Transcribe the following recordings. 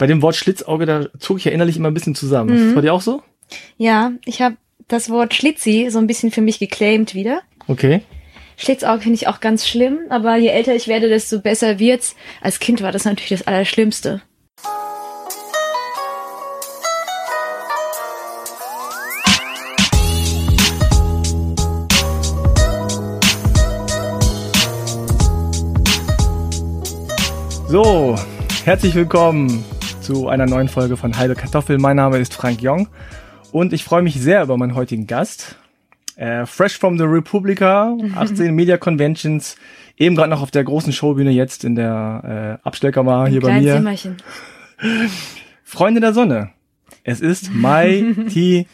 Bei dem Wort Schlitzauge, da zog ich ja innerlich immer ein bisschen zusammen. Mhm. Das bei dir auch so? Ja, ich habe das Wort Schlitzi so ein bisschen für mich geclaimed wieder. Okay. Schlitzauge finde ich auch ganz schlimm, aber je älter ich werde, desto besser wird's. Als Kind war das natürlich das Allerschlimmste. So, herzlich willkommen zu einer neuen Folge von Halbe Kartoffel. Mein Name ist Frank Jong und ich freue mich sehr über meinen heutigen Gast. Äh, fresh from the Republica, 18 Media Conventions, eben gerade noch auf der großen Showbühne jetzt in der äh, Abstellkammer hier bei mir. Zimmerchen. Freunde der Sonne. Es ist Mai T.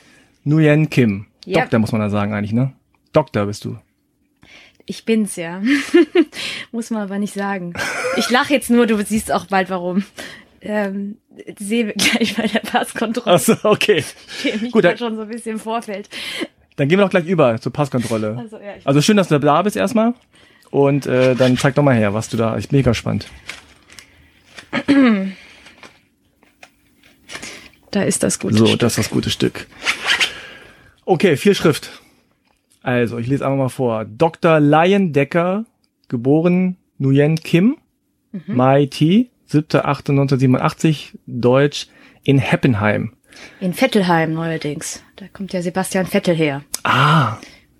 Nguyen Kim. Yep. Doktor muss man da sagen eigentlich, ne? Doktor bist du. Ich bin's ja. Muss man aber nicht sagen. Ich lache jetzt nur, du siehst auch bald warum. Ähm, sehen wir gleich bei der Passkontrolle. Achso, okay. Ich mich Gut, dann, schon so ein bisschen Vorfeld. Dann gehen wir doch gleich über zur Passkontrolle. Also, ja, also schön, dass du da bist erstmal. Und äh, dann zeig doch mal her, was du da. Ich bin mega gespannt. Da ist das gute so, Stück. So, das ist das gute Stück. Okay, viel Schrift. Also, ich lese einfach mal vor. Dr. Lion Decker, geboren Nguyen Kim, mhm. Mai T, 7.8.1987, Deutsch, in Heppenheim. In Vettelheim neuerdings. Da kommt ja Sebastian Vettel her. Ah.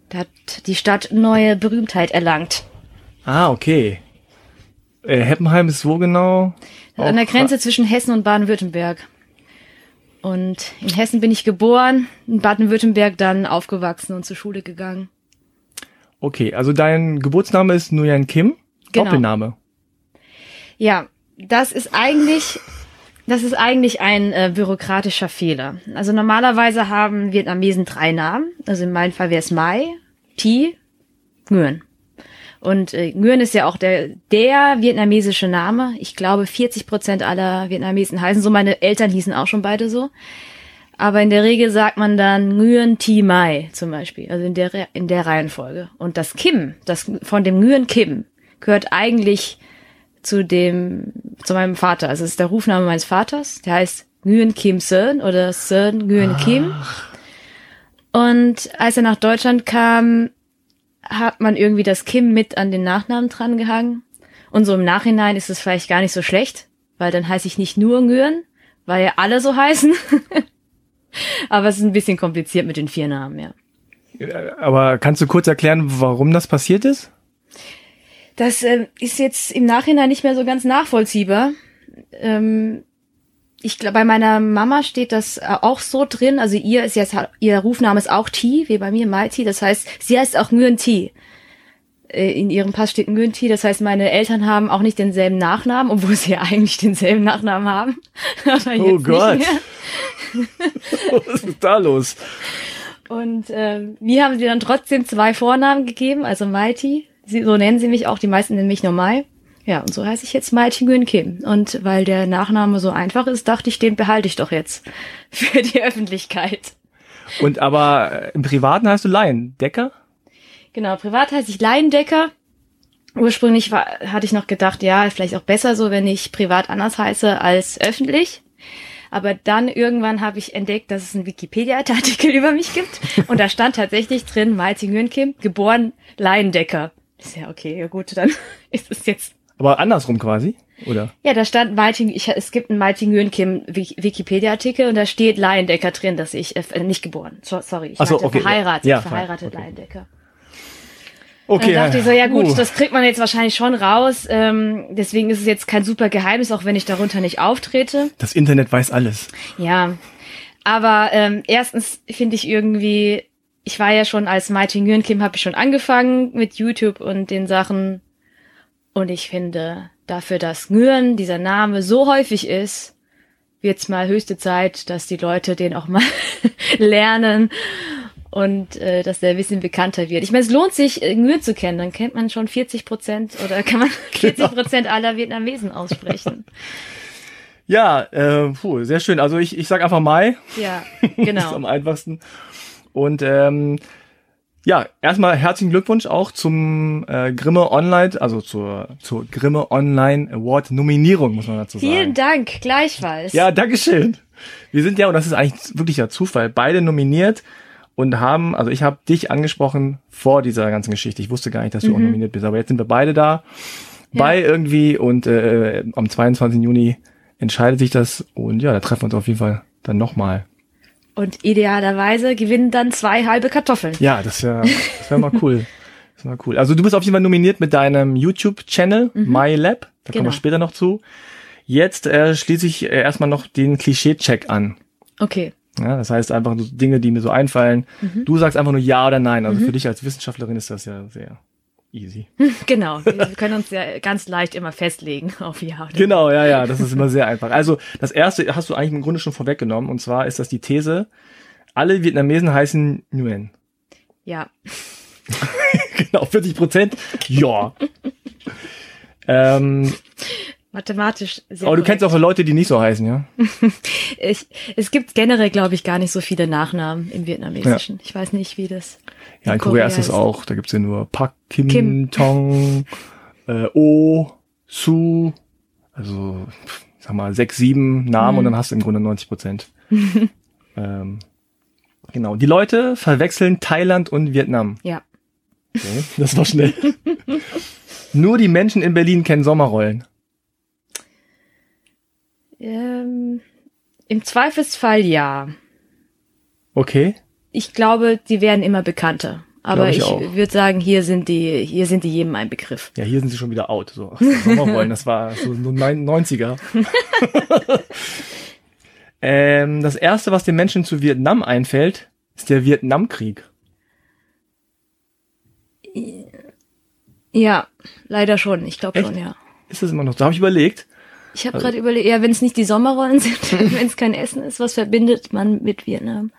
Da hat die Stadt neue Berühmtheit erlangt. Ah, okay. Äh, Heppenheim ist wo genau? An der Grenze zwischen Hessen und Baden-Württemberg. Und in Hessen bin ich geboren, in Baden-Württemberg dann aufgewachsen und zur Schule gegangen. Okay, also dein Geburtsname ist Nguyen Kim, genau. Doppelname. Ja, das ist eigentlich, das ist eigentlich ein äh, bürokratischer Fehler. Also normalerweise haben Vietnamesen drei Namen. Also in meinem Fall wäre es Mai, Thi, Nguyen. Und äh, Nguyen ist ja auch der, der vietnamesische Name. Ich glaube, 40 Prozent aller Vietnamesen heißen so. Meine Eltern hießen auch schon beide so. Aber in der Regel sagt man dann Nguyen Thi Mai zum Beispiel, also in der, in der Reihenfolge. Und das Kim, das von dem Nguyen Kim, gehört eigentlich zu dem, zu meinem Vater. Also es ist der Rufname meines Vaters. Der heißt Nguyen Kim Seon oder Seon Nguyen Kim. Und als er nach Deutschland kam, hat man irgendwie das Kim mit an den Nachnamen dran gehangen. Und so im Nachhinein ist es vielleicht gar nicht so schlecht, weil dann heiße ich nicht nur Nguyen, weil ja alle so heißen. Aber es ist ein bisschen kompliziert mit den vier Namen, ja. Aber kannst du kurz erklären, warum das passiert ist? Das äh, ist jetzt im Nachhinein nicht mehr so ganz nachvollziehbar. Ähm, ich glaube, bei meiner Mama steht das äh, auch so drin. Also ihr ist jetzt, ihr Rufname ist auch T, wie bei mir Mai T. Das heißt, sie heißt auch Nguyen T. Äh, in ihrem Pass steht Nguyen T. Das heißt, meine Eltern haben auch nicht denselben Nachnamen, obwohl sie ja eigentlich denselben Nachnamen haben. oh Gott. Was ist da los? Und äh, mir haben sie dann trotzdem zwei Vornamen gegeben, also Mighty. Sie, so nennen sie mich auch, die meisten nennen mich nur Mai. Ja, und so heiße ich jetzt Mai Nguyen Kim. Und weil der Nachname so einfach ist, dachte ich, den behalte ich doch jetzt für die Öffentlichkeit. Und aber äh, im Privaten heißt du Lion Decker? Genau, privat heiße ich Lion Decker. Ursprünglich war, hatte ich noch gedacht, ja, vielleicht auch besser so, wenn ich privat anders heiße als öffentlich. Aber dann irgendwann habe ich entdeckt, dass es einen Wikipedia-Artikel über mich gibt. Und da stand tatsächlich drin, Malti Nguyen Kim, geboren Laiendecker. Ist ja okay, ja gut, dann ist es jetzt aber andersrum quasi, oder? Ja, da stand Martin, ich, es gibt einen Martin Gönkim Wikipedia-Artikel und da steht Laiendecker drin, dass ich, äh, nicht geboren, so, sorry, ich so, okay. verheiratet, ja, verheiratet okay. Laiendecker. Okay. Dann dachte ich so, ja gut, uh. das kriegt man jetzt wahrscheinlich schon raus. Ähm, deswegen ist es jetzt kein super Geheimnis, auch wenn ich darunter nicht auftrete. Das Internet weiß alles. Ja. Aber ähm, erstens finde ich irgendwie, ich war ja schon als Martin Nguyen habe ich schon angefangen mit YouTube und den Sachen und ich finde, dafür, dass Nguyen, dieser Name, so häufig ist, wird's mal höchste Zeit, dass die Leute den auch mal lernen und äh, dass der ein bisschen bekannter wird. Ich meine, es lohnt sich, äh, Nguyen zu kennen. Dann kennt man schon 40 Prozent oder kann man 40 Prozent aller Vietnamesen aussprechen. Ja, äh, puh, sehr schön. Also ich, ich sag einfach Mai. Ja, genau. ist am einfachsten. Und ähm, Ja, erstmal herzlichen Glückwunsch auch zum äh, Grimme Online, also zur, zur Grimme Online Award Nominierung, muss man dazu sagen. Vielen Dank, gleichfalls. Ja, Dankeschön. Wir sind ja, und das ist eigentlich wirklich der Zufall, beide nominiert und haben, also ich habe dich angesprochen vor dieser ganzen Geschichte. Ich wusste gar nicht, dass du auch nominiert bist, aber jetzt sind wir beide da Ja. bei irgendwie und äh, am 22. Juni entscheidet sich das und ja, da treffen wir uns auf jeden Fall dann nochmal. Und idealerweise gewinnen dann zwei halbe Kartoffeln. Ja, das wäre das wär mal cool. Das wär mal cool. Also du bist auf jeden Fall nominiert mit deinem YouTube-Channel MyLab. Da kommen Genau. wir später noch zu. Jetzt äh, schließe ich äh, erstmal noch den Klischee-Check an. Okay. Ja, das heißt einfach so Dinge, die mir so einfallen. Mhm. Du sagst einfach nur ja oder nein. Also für dich als Wissenschaftlerin ist das ja sehr easy. Genau. Wir können uns ja ganz leicht immer festlegen auf Ja Genau, ja, ja, das ist immer sehr einfach. Also das erste hast du eigentlich im Grunde schon vorweggenommen. Und zwar ist das die These, alle Vietnamesen heißen Nguyen. Ja. genau, 40 Prozent. Ja. ähm, Mathematisch sehr aber du korrekt. kennst auch Leute, die nicht so heißen, ja? Ich, es gibt generell, glaube ich, gar nicht so viele Nachnamen im Vietnamesischen. Ich weiß nicht, wie das. Ja, in Korea ist das auch. Da gibt's ja nur Pak, Kim, Kim. Tong, äh, O, Su. Also, pf, sag mal, sechs, sieben Namen und dann hast du im Grunde 90 Prozent. ähm, genau. Die Leute verwechseln Thailand und Vietnam. Ja. Okay, das war schnell. nur die Menschen in Berlin kennen Sommerrollen. Ähm, Im Zweifelsfall ja. Okay. Ich glaube, die werden immer bekannter. Aber ich ich, würde sagen, hier sind die, hier sind die jedem ein Begriff. Ja, hier sind sie schon wieder out. So, Sommerrollen, das war so nur neun- 90er. ähm, das erste, was den Menschen zu Vietnam einfällt, ist der Vietnamkrieg. Ja, leider schon. Ich glaube schon, ja. Ist das immer noch? Da habe ich überlegt. Ich habe gerade überlegt, ja, wenn es nicht die Sommerrollen sind, wenn es kein Essen ist, was verbindet man mit Vietnam?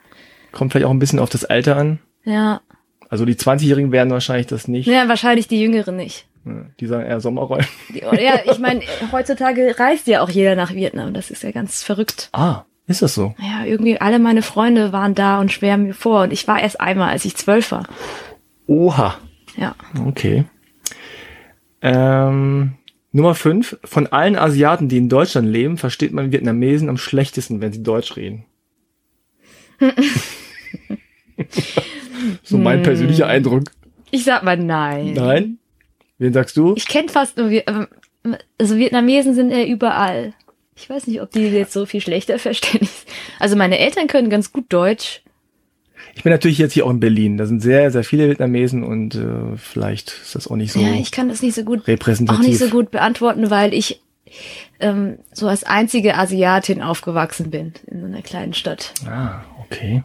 Kommt vielleicht auch ein bisschen auf das Alter an. Ja, Also die 20-Jährigen werden wahrscheinlich das nicht. ja, wahrscheinlich die Jüngeren nicht. Die sagen eher Sommerrollen. Die, ja, ich meine, heutzutage reist ja auch jeder nach Vietnam. Das ist ja ganz verrückt. Ah, ist das so? Ja, irgendwie alle meine Freunde waren da und schwärmen mir vor. Und ich war erst einmal, als ich zwölf war. Oha. Ja. Okay. Ähm, Nummer 5. Von allen Asiaten, die in Deutschland leben, versteht man Vietnamesen am schlechtesten, wenn sie Deutsch reden. so mein persönlicher Eindruck. Ich sag mal nein. Nein? Wen sagst du? Ich kenne fast nur, ähm, also Vietnamesen sind ja überall. Ich weiß nicht, ob die jetzt so viel schlechter verstehen. Also meine Eltern können ganz gut Deutsch. Ich bin natürlich jetzt hier auch in Berlin. Da sind sehr, sehr viele Vietnamesen und äh, vielleicht ist das auch nicht so Ja, ich kann das nicht so gut, repräsentativ. auch nicht so gut beantworten, weil ich ähm, so als einzige Asiatin aufgewachsen bin in so einer kleinen Stadt. Ah, okay.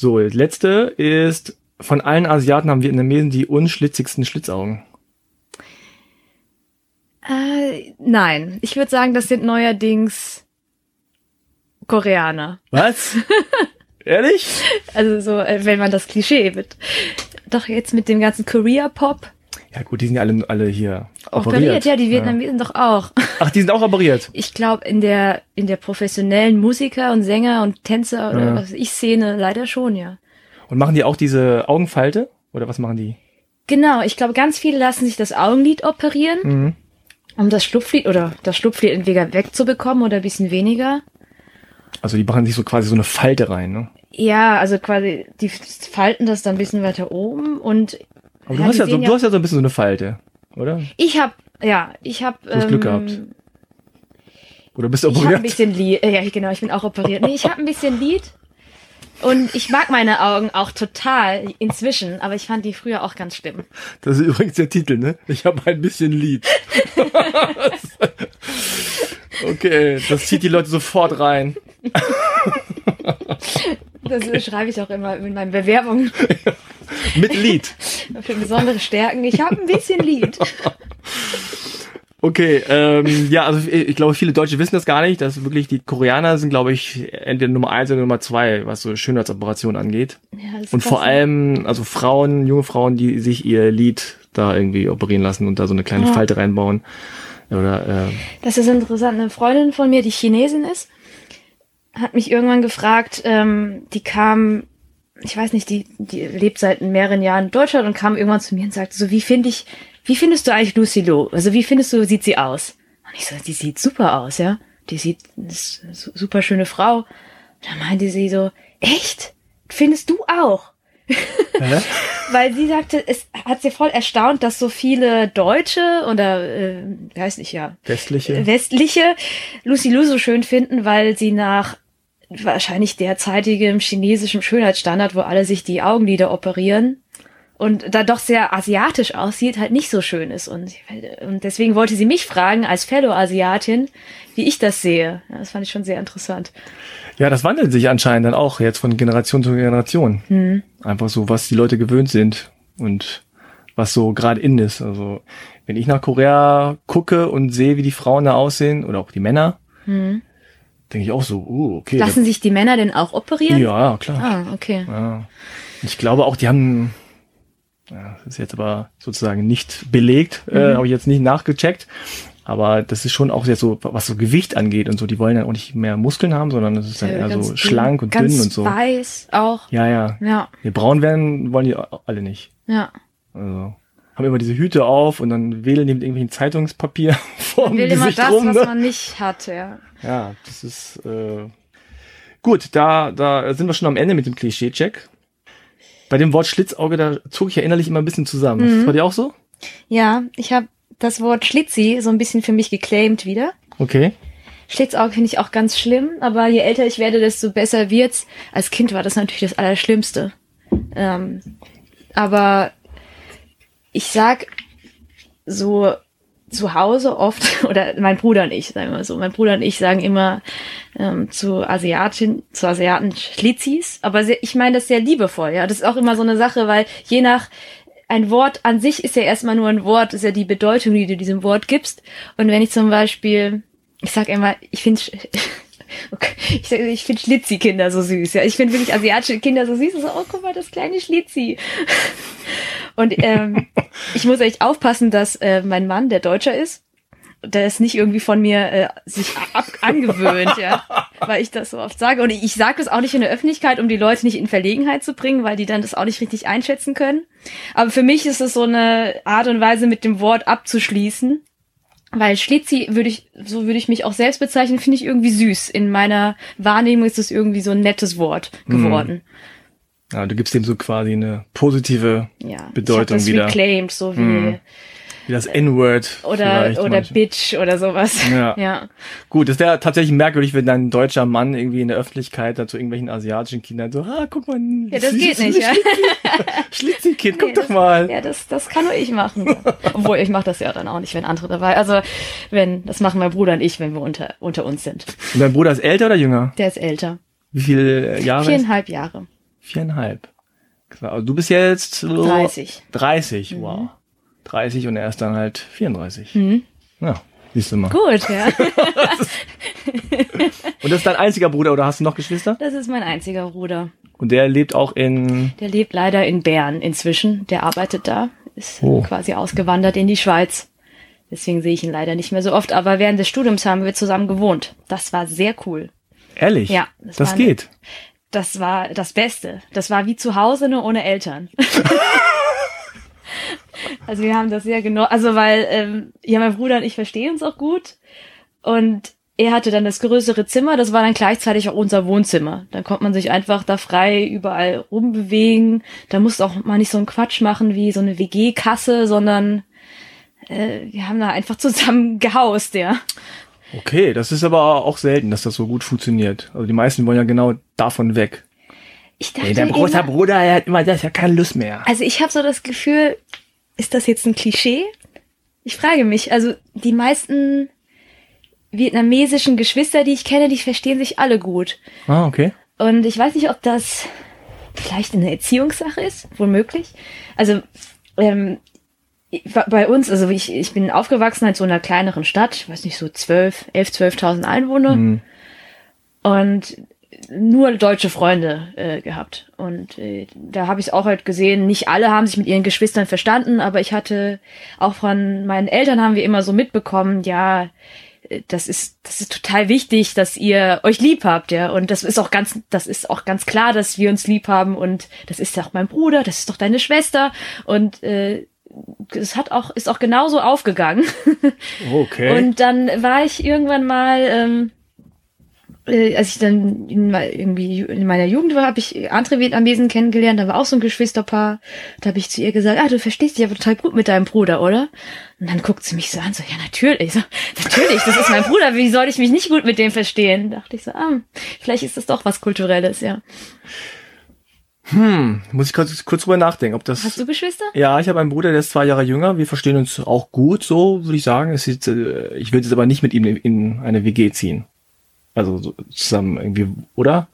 So, das letzte ist, von allen Asiaten haben Vietnamesen die unschlitzigsten Schlitzaugen. Äh, nein, ich würde sagen, das sind neuerdings Koreaner. Was? Ehrlich? Also so, äh, wenn man das Klischee mit, doch jetzt mit dem ganzen Korea-Pop Ja gut, die sind ja alle, alle hier operiert. operiert. Ja, die Vietnamesen doch auch. Ach, die sind auch operiert. Ich glaube, in der, in der professionellen Musiker und Sänger und Tänzer oder Ja. was ich Szene leider schon, ja. Und machen die auch diese Augenfalte? Oder was machen die? Genau, ich glaube, ganz viele lassen sich das Augenlid operieren, Mhm. um das Schlupflid oder das Schlupflid entweder wegzubekommen oder ein bisschen weniger. Also die machen sich so quasi so eine Falte rein, ne? Ja, also quasi, die falten das dann ein bisschen weiter oben und Aber du Ja, hast ja so, du hast ja so ein bisschen so eine Falte, oder? ich hab, ja, ich hab, hast Glück gehabt. Oder bist du Ich habe ein operiert? bisschen Lied. Ja, genau, ich bin auch operiert. Nee, ich habe ein bisschen Lied. Und ich mag meine Augen auch total inzwischen, aber ich fand die früher auch ganz schlimm. Das ist übrigens der Titel, ne? Ich habe ein bisschen Lied. okay, das zieht die Leute sofort rein. Das schreibe ich auch immer in meinen Bewerbungen Mit Lied. für besondere Stärken. Ich habe ein bisschen Lied. Okay, ähm, ja, also ich, ich glaube, viele Deutsche wissen das gar nicht, dass wirklich die Koreaner sind, glaube ich, entweder Nummer eins oder Nummer zwei, was so Schönheitsoperationen angeht. Ja, das ist Und krass. vor allem, also Frauen, junge Frauen, die sich ihr Lied da irgendwie operieren lassen und da so eine kleine Ja. Falte reinbauen. Oder äh, Das ist interessant. Eine Freundin von mir, die Chinesin ist, hat mich irgendwann gefragt, ähm, die kam ich weiß nicht, die, die lebt seit mehreren Jahren in Deutschland und kam irgendwann zu mir und sagte so, wie finde ich, wie findest du eigentlich Lucy Loh? Also wie findest du, sieht sie aus? Und ich so, die sieht super aus, ja. Die sieht, ist eine super schöne Frau. Und dann meinte sie so, echt? Findest du auch? Weil sie sagte, es hat sie voll erstaunt, dass so viele Deutsche oder äh, weiß nicht ja Westliche. westliche Lucy Liu so schön finden, weil sie nach wahrscheinlich derzeitigem chinesischen Schönheitsstandard, wo alle sich die Augenlider operieren und da doch sehr asiatisch aussieht, halt nicht so schön ist. Und, und deswegen wollte sie mich fragen, als Fellow-Asiatin, wie ich das sehe. Ja, das fand ich schon sehr interessant. Ja, das wandelt sich anscheinend dann auch jetzt von Generation zu Generation. Hm. Einfach so, was die Leute gewöhnt sind und was so gerade in ist. Also wenn ich nach Korea gucke und sehe, wie die Frauen da aussehen oder auch die Männer, Hm. denke ich auch so, uh, okay. Lassen sich die Männer denn auch operieren? ja, klar. Ah, okay. Ja. Ich glaube auch, die haben, ja, das ist jetzt aber sozusagen nicht belegt, Mhm. äh, habe ich jetzt nicht nachgecheckt. Aber das ist schon auch jetzt so, was so Gewicht angeht und so, die wollen dann auch nicht mehr Muskeln haben, sondern das ist dann eher Ganz so dünn, schlank und dünn und so. weiß auch. Ja, ja. Ja, Nee, braun werden wollen die alle nicht. ja. Also haben immer diese Hüte auf und dann wählen die mit irgendwelchen Zeitungspapier vor will immer das, rum. was Ne? man nicht hat, ja. Ja, das ist äh, gut. Da, da sind wir schon am Ende mit dem Klischee-Check. Bei dem Wort Schlitzauge, da zog ich ja innerlich immer ein bisschen zusammen. Mhm. Das bei dir auch so? Ja, ich habe das Wort Schlitzi so ein bisschen für mich geclaimed wieder. Okay. Schlitzauge finde ich auch ganz schlimm, aber je älter ich werde, desto besser wird's. Als Kind war das natürlich das Allerschlimmste. Ähm, aber ich sag so zu Hause oft, oder mein Bruder und ich, sagen wir mal so, mein Bruder und ich sagen immer ähm, zu Asiatin, zu Asiaten Schlitzis, aber sehr, ich meine das sehr liebevoll, ja. Das ist auch immer so eine Sache, weil je nach ein Wort an sich ist ja erstmal nur ein Wort, ist ja die Bedeutung, die du diesem Wort gibst. Und wenn ich zum Beispiel, ich sag immer, ich finde Okay. Ich, sag, ich finde Schlitzi-Kinder so süß. Ja, ich finde wirklich asiatische Kinder so süß. So, oh, guck mal, das kleine Schlitzi. Und ähm, ich muss echt aufpassen, dass äh, mein Mann, der Deutscher ist, der ist nicht irgendwie von mir äh, sich ab angewöhnt, ja, weil ich das so oft sage. Und ich sage das auch nicht in der Öffentlichkeit, um die Leute nicht in Verlegenheit zu bringen, weil die dann das auch nicht richtig einschätzen können. Aber für mich ist es so eine Art und Weise, mit dem Wort abzuschließen. Weil Schlitzi würde ich, so würde ich mich auch selbst bezeichnen, finde ich irgendwie süß. In meiner Wahrnehmung ist es irgendwie so ein nettes Wort geworden. Ja, du gibst dem so quasi eine positive Ja. Bedeutung ich das wieder. reclaimed, so wie Mhm. Wie das N-Word. oder oder manche. Bitch oder sowas. Ja. ja. Gut, das wäre tatsächlich merkwürdig, wenn dann ein deutscher Mann irgendwie in der Öffentlichkeit dann zu irgendwelchen asiatischen Kindern so, ah, guck mal, Ja, das geht nicht, ja. Schlitzi-Kind, guck Nee, doch das- mal. Ja, das, das kann nur ich machen. Obwohl, ich mache das ja dann auch nicht, wenn andere dabei. Also, wenn, das machen mein Bruder und ich, wenn wir unter, unter uns sind. Und dein Bruder ist älter oder jünger? Der ist älter. Wie viele Jahre? Viereinhalb Jahre. Viereinhalb. Klar, du bist jetzt so 30. 30, Mhm. Wow. 30 und er ist dann halt 34. Mhm. Ja, siehst du mal. Gut, ja. Und das ist dein einziger Bruder oder hast du noch Geschwister? Das ist mein einziger Bruder. Und der lebt auch in, Der lebt leider in Bern inzwischen. Der arbeitet da. Ist Oh. quasi ausgewandert in die Schweiz. Deswegen sehe ich ihn leider nicht mehr so oft. Aber während des Studiums haben wir zusammen gewohnt. Das war sehr cool. ehrlich? Ja, Das, das war eine- geht. Das war das Beste. Das war wie zu Hause, nur ohne Eltern. also wir haben das sehr genau, also weil ähm, ja mein Bruder und ich verstehen uns auch gut und er hatte dann das größere Zimmer, das war dann gleichzeitig auch unser Wohnzimmer. Dann konnte man sich einfach da frei überall rumbewegen. Da musste auch mal nicht so ein Quatsch machen wie so eine WG-Kasse, sondern äh, wir haben da einfach zusammen gehaust, ja. Okay, das ist aber auch selten, dass das so gut funktioniert. Also die meisten wollen ja genau davon weg. Ich dachte dein großer immer, Bruder, er hat immer, der hat ja keine Lust mehr. Also ich habe so das Gefühl, ist das jetzt ein Klischee? Ich frage mich, also die meisten vietnamesischen Geschwister, die ich kenne, die verstehen sich alle gut. Ah, okay. Und ich weiß nicht, ob das vielleicht eine Erziehungssache ist, womöglich. Also ähm, bei uns, also ich, ich bin aufgewachsen in so einer kleineren Stadt, ich weiß nicht, so 12, 11, 12.000 Einwohner Hm. und nur deutsche Freunde äh, gehabt. Und äh, da habe ich es auch halt gesehen, nicht alle haben sich mit ihren Geschwistern verstanden, aber ich hatte auch von meinen Eltern haben wir immer so mitbekommen, ja, das ist, das ist total wichtig, dass ihr euch lieb habt, ja. Und das ist auch ganz, das ist auch ganz klar, dass wir uns lieb haben. Und das ist ja auch mein Bruder, das ist doch deine Schwester. Und äh, es hat auch, ist auch genauso aufgegangen. Okay. Und dann war ich irgendwann mal, ähm, äh, als ich dann in, irgendwie in meiner Jugend war, habe ich andere Vietnamesen kennengelernt, da war auch so ein Geschwisterpaar. Da habe ich zu ihr gesagt, ah, du verstehst dich aber total gut mit deinem Bruder, oder? Und dann guckt sie mich so an, so, ja, natürlich, so, natürlich, das ist mein Bruder, wie soll ich mich nicht gut mit dem verstehen? Da dachte ich so, ah, vielleicht ist das doch was Kulturelles, ja. Hm, muss ich kurz, kurz drüber nachdenken, ob das. Hast du Geschwister? Ja, ich habe einen Bruder, der ist zwei Jahre jünger. Wir verstehen uns auch gut, so würde ich sagen. Ist, äh, ich will jetzt aber nicht mit ihm in eine WG ziehen. Also so zusammen irgendwie, oder?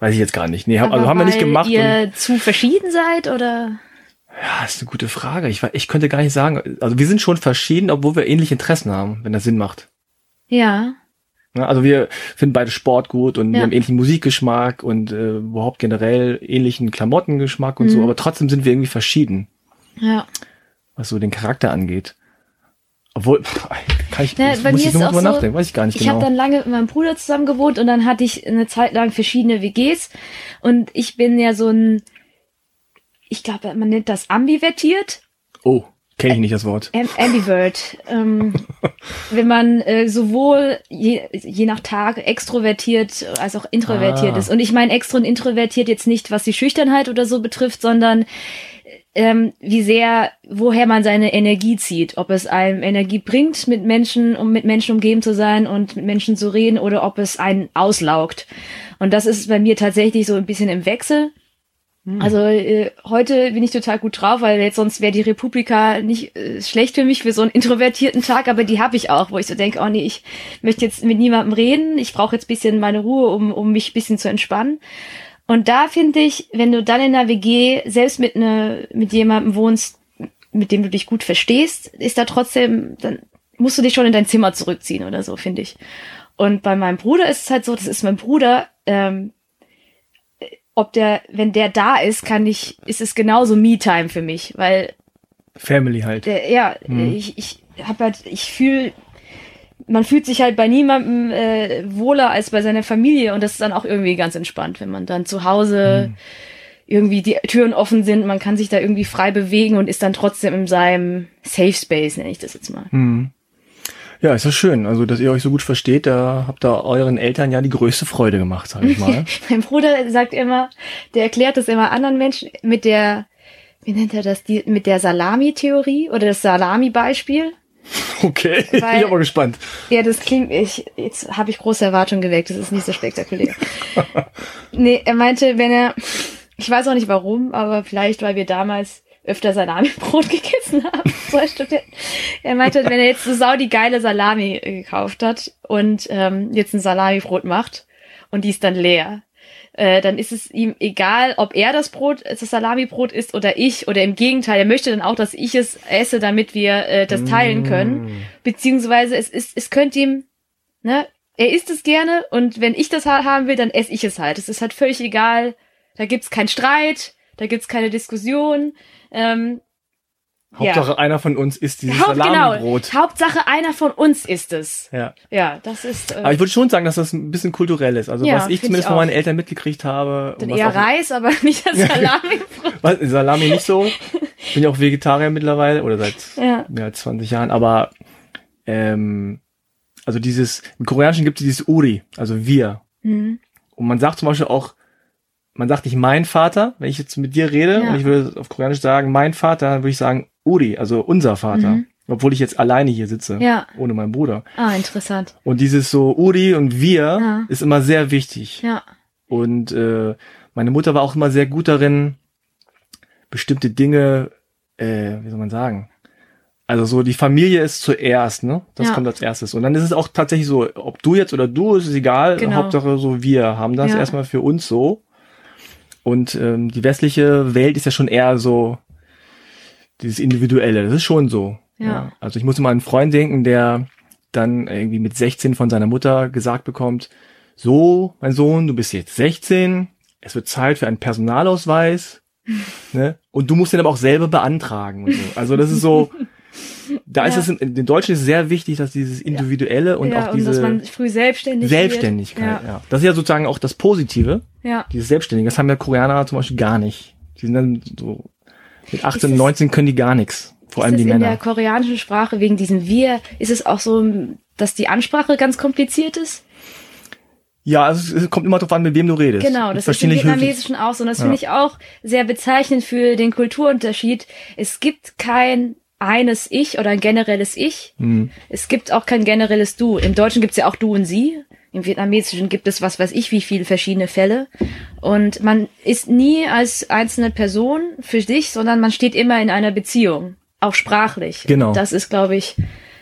Weiß ich jetzt gar nicht. Nee, hab, also haben wir nicht gemacht. Ihr zu verschieden seid oder? Ja, ist eine gute Frage. Ich, ich könnte gar nicht sagen. Also wir sind schon verschieden, obwohl wir ähnliche Interessen haben, wenn das Sinn macht. Ja. Also wir finden beide Sport gut und Ja. wir haben ähnlichen Musikgeschmack und äh, überhaupt generell ähnlichen Klamottengeschmack und so, Mhm. aber trotzdem sind wir irgendwie verschieden, Ja. was so den Charakter angeht. Obwohl, pff, kann ich, Na, bei muss mir ich ist nur drüber so, nachdenken, weiß ich gar nicht Ich genau. habe dann lange mit meinem Bruder zusammen gewohnt und dann hatte ich eine Zeit lang verschiedene WGs und ich bin ja so ein, ich glaube, man nennt das ambivertiert, oh, kenne ich nicht das Wort. Am ambivert. ähm, wenn man äh, sowohl je, je nach Tag extrovertiert als auch introvertiert Ah. ist. Und ich meine extro und introvertiert jetzt nicht, was die Schüchternheit oder so betrifft, sondern ähm, wie sehr, woher man seine Energie zieht. Ob es einem Energie bringt, mit Menschen, um mit Menschen umgeben zu sein und mit Menschen zu reden, oder ob es einen auslaugt. Und das ist bei mir tatsächlich so ein bisschen im Wechsel. Also äh, heute bin ich total gut drauf, weil jetzt sonst wäre die Republika nicht äh, schlecht für mich für so einen introvertierten Tag, aber die habe ich auch, wo ich so denke, oh nee, ich möchte jetzt mit niemandem reden, ich brauche jetzt bisschen meine Ruhe, um, um mich bisschen zu entspannen. Und da finde ich, wenn du dann in einer WG selbst mit ne, mit jemandem wohnst, mit dem du dich gut verstehst, ist da trotzdem, dann musst du dich schon in dein Zimmer zurückziehen oder so, finde ich. Und bei meinem Bruder ist es halt so, das ist mein Bruder, ähm, ob der, wenn der da ist, kann ich, ist es genauso Me-Time für mich, weil Family halt. der, ja, Mhm. ich, ich hab halt, ich fühle, man fühlt sich halt bei niemandem äh, wohler als bei seiner Familie und das ist dann auch irgendwie ganz entspannt, wenn man dann zu Hause Mhm. irgendwie die Türen offen sind, man kann sich da irgendwie frei bewegen und ist dann trotzdem in seinem Safe Space, nenne ich das jetzt mal. Hm. Ja, ist ja schön. Also, dass ihr euch so gut versteht, da habt ihr euren Eltern ja die größte Freude gemacht, sag ich mal. Mein Bruder sagt immer, der erklärt das immer anderen Menschen mit der, wie nennt er das, die, mit der Salami-Theorie oder das Salami-Beispiel. Okay, bin Weil- ich aber gespannt. Ja, das klingt, ich, jetzt habe ich große Erwartungen geweckt, das ist nicht so spektakulär. nee, er meinte, wenn er, ich weiß auch nicht warum, aber vielleicht, weil wir damals öfter Salami-Brot gegessen haben, zwei Studenten. Er meinte, wenn er jetzt so sau die geile Salami äh, gekauft hat und ähm, jetzt ein Salami-Brot macht und die ist dann leer, äh, dann ist es ihm egal, ob er das Brot, das Salami-Brot isst oder ich oder im Gegenteil, er möchte dann auch, dass ich es esse, damit wir äh, das teilen können. Beziehungsweise es ist, es könnte ihm, ne, er isst es gerne und wenn ich das ha- haben will, dann esse ich es halt. Es ist halt völlig egal. Da gibt's keinen Streit, da gibt's keine Diskussion. Ähm, Hauptsache einer von uns isst dieses Haupt, genau. Salami-Brot. Hauptsache einer von uns ist es. Ja. Ja, das ist äh, Aber ich würde schon sagen, dass das ein bisschen kulturell ist. Also Ja, was ich zumindest ich von meinen Eltern mitgekriegt habe. dann eher Reis, aber nicht das Salami. Was, Salami nicht so. Bin ja auch Vegetarier mittlerweile oder seit Ja. mehr als 20 Jahren. Aber ähm, also dieses, im Koreanischen gibt es dieses Uri, also wir. Mhm. Und man sagt zum Beispiel auch, man sagt nicht mein Vater, wenn ich jetzt mit dir rede Ja. und ich würde auf Koreanisch sagen, mein Vater, dann würde ich sagen Uri, also unser Vater. Mhm. Obwohl ich jetzt alleine hier sitze, Ja. ohne meinen Bruder. Ah, interessant. Und dieses so Uri und wir Ja. ist immer sehr wichtig. Ja. Und äh, meine Mutter war auch immer sehr gut darin, bestimmte Dinge, äh, wie soll man sagen? Also so, die Familie ist zuerst, ne? Das Ja. kommt als erstes. Und dann ist es auch tatsächlich so, ob du jetzt oder du, ist es egal. Genau. Hauptsache so, wir haben das Ja. erstmal für uns so. Und ähm, die westliche Welt ist ja schon eher so dieses Individuelle. Das ist schon so. Ja. Also ich muss immer an einen Freund denken, der dann irgendwie mit 16 von seiner Mutter gesagt bekommt, so, mein Sohn, du bist jetzt 16, es wird Zeit für einen Personalausweis, ne? Und du musst den aber auch selber beantragen und so. Also das ist so, da Ja. ist es, in den Deutschen ist es sehr wichtig, dass dieses Individuelle und ja, auch und diese dass man früh selbstständig Selbstständigkeit, wird. ja. Das ist ja sozusagen auch das Positive, Ja. ja. dieses Selbstständige. Das haben ja Koreaner zum Beispiel gar nicht. Die sind dann so, mit 18, es- 19 können die gar nichts. Vor allem die es in der Männer. koreanischen Sprache wegen diesem Wir, ist es auch so, dass die Ansprache ganz kompliziert ist? Ja, also es kommt immer darauf an, mit wem du redest. Genau, das ist im nicht höflich. Vietnamesischen auch so. Und das Ja. finde ich auch sehr bezeichnend für den Kulturunterschied. Es gibt kein eines Ich oder ein generelles Ich. Mhm. Es gibt auch kein generelles Du. Im Deutschen gibt es ja auch Du und Sie. Im Vietnamesischen gibt es was weiß ich wie viele verschiedene Fälle. Und man ist nie als einzelne Person für sich, sondern man steht immer in einer Beziehung. Auch sprachlich. Genau. Das ist, glaube ich,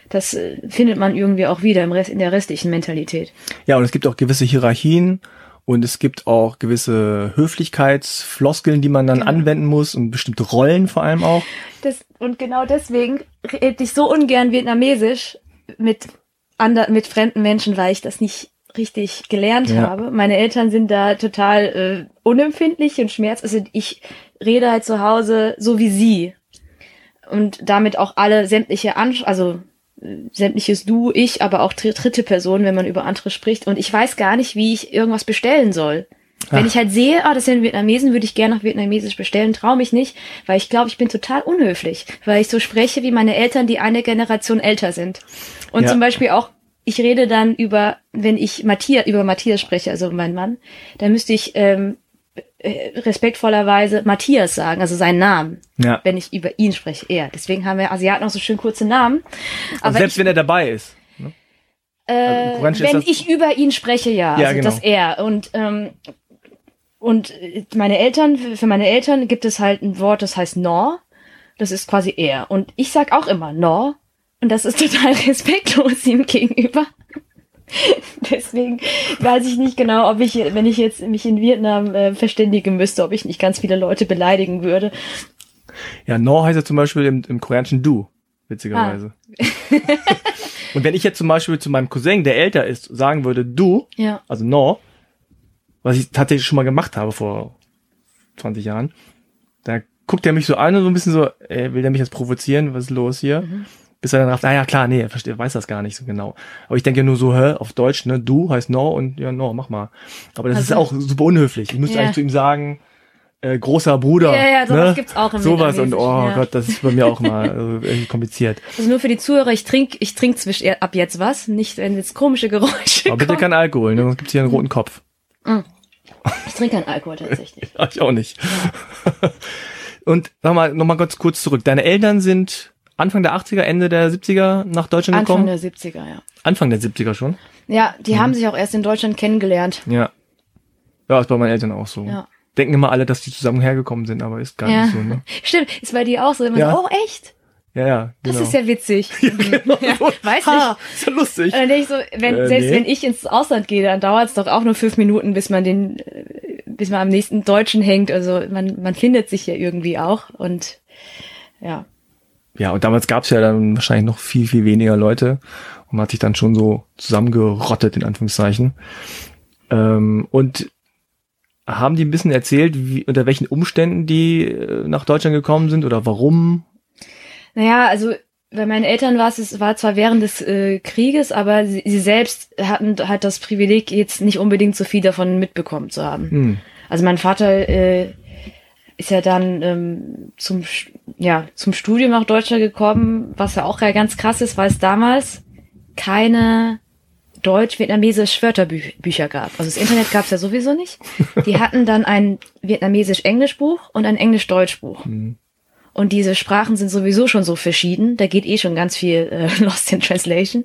das äh, findet man irgendwie auch wieder im Rest, in der restlichen Mentalität. Ja, und es gibt auch gewisse Hierarchien und es gibt auch gewisse Höflichkeitsfloskeln, die man dann Genau. anwenden muss und bestimmte Rollen vor allem auch. Das, und genau deswegen rede ich so ungern Vietnamesisch mit, ander, mit fremden Menschen, weil ich das nicht richtig gelernt Ja. habe. Meine Eltern sind da total äh, unempfindlich und schmerz. Also ich rede halt zu Hause so wie sie. Und damit auch alle sämtliche Ansch also äh, sämtliches Du, ich, aber auch dr- dritte Person, wenn man über andere spricht. Und ich weiß gar nicht, wie ich irgendwas bestellen soll. Wenn Ach. ich halt sehe, ah, das sind Vietnamesen, würde ich gerne nach Vietnamesisch bestellen, traue mich nicht, weil ich glaube, ich bin total unhöflich, weil ich so spreche wie meine Eltern, die eine Generation älter sind. Und Ja. zum Beispiel auch, ich rede dann über, wenn ich Matthias, über Matthias spreche, also mein Mann, dann müsste ich ähm, äh, respektvollerweise Matthias sagen, also seinen Namen, Ja. wenn ich über ihn spreche, er. Deswegen haben wir Asiaten auch so schön kurze Namen. Also Aber selbst ich, wenn er dabei ist. Ne? äh, Also wenn ich über ihn spreche, ja, Ja, also genau. das er. Und ähm, und äh, meine Eltern, für meine Eltern gibt es halt ein Wort, das heißt no. Das ist quasi er. Und ich sag auch immer no. Und das ist total respektlos ihm gegenüber. Deswegen weiß ich nicht genau, ob ich, wenn ich jetzt mich in Vietnam äh, verständigen müsste, ob ich nicht ganz viele Leute beleidigen würde. Ja, No heißt ja zum Beispiel im, im Koreanischen Du, witzigerweise. Ah. und wenn ich jetzt zum Beispiel zu meinem Cousin, der älter ist, sagen würde Du, Ja. also No, was ich tatsächlich schon mal gemacht habe vor 20 Jahren, da guckt er mich so an und so ein bisschen so, ey, will der mich jetzt provozieren? Was ist los hier? Mhm. Bis er dann rafft, ah ja klar, nee, er versteht, weiß das gar nicht so genau. Aber ich denke ja nur so, hä, auf Deutsch, ne, du heißt no und ja, no, mach mal. Aber das ist Also- auch super unhöflich. Ich müsste Ja. eigentlich zu ihm sagen, äh, großer Bruder. Ja, ja, sowas ne? gibt's auch im Sowas und oh ja. Gott, das ist bei mir auch mal also, irgendwie kompliziert. Also nur für die Zuhörer, ich trinke ich trink zwisch ab jetzt was, nicht wenn jetzt komische Geräusche Aber bitte kommen. kein Alkohol, ne? sonst gibt's hier einen roten Kopf. Ich trinke keinen Alkohol tatsächlich. Ja, ich auch nicht. und sag mal, noch mal kurz, kurz zurück. Deine Eltern sind Anfang der 80er, Ende der 70er nach Deutschland Anfang gekommen? der 70er, ja. Anfang der 70er schon? Ja, die Mhm. haben sich auch erst in Deutschland kennengelernt. Ja. Ja, ist bei meinen Eltern auch so. Ja. Denken immer alle, dass die zusammen hergekommen sind, aber ist gar Ja. nicht so, ne? Stimmt, ist bei dir auch so. Immer Ja. so, oh echt? Ja, ja. Das genau. ist ja witzig. genau Ja, weiß Ha, nicht. ist ja lustig. Und dann denke ich so, wenn, Äh, selbst nee. wenn ich ins Ausland gehe, dann dauert es doch auch nur fünf Minuten, bis man den, äh, bis man am nächsten Deutschen hängt. Also man, man findet sich ja irgendwie auch. Und ja. Ja, und damals gab's ja dann wahrscheinlich noch viel, viel weniger Leute und man hat sich dann schon so zusammengerottet, in Anführungszeichen. Ähm, und haben die ein bisschen erzählt, wie, unter welchen Umständen die äh, nach Deutschland gekommen sind oder warum? Naja, also bei meinen Eltern war es, es war zwar während des äh, Krieges, aber sie, sie selbst hatten halt das Privileg, jetzt nicht unbedingt so viel davon mitbekommen zu haben. Hm. Also mein Vater äh, ist ja dann ähm, zum, ja, zum Studium nach Deutschland gekommen, was ja auch ganz krass ist, weil es damals keine deutsch-vietnamesisch Wörterbücher gab. Also das Internet gab es ja sowieso nicht. Die hatten dann ein vietnamesisch-englisch-Buch und ein englisch-deutsch-Buch. Und diese Sprachen sind sowieso schon so verschieden. Da geht eh schon ganz viel äh, Lost in Translation.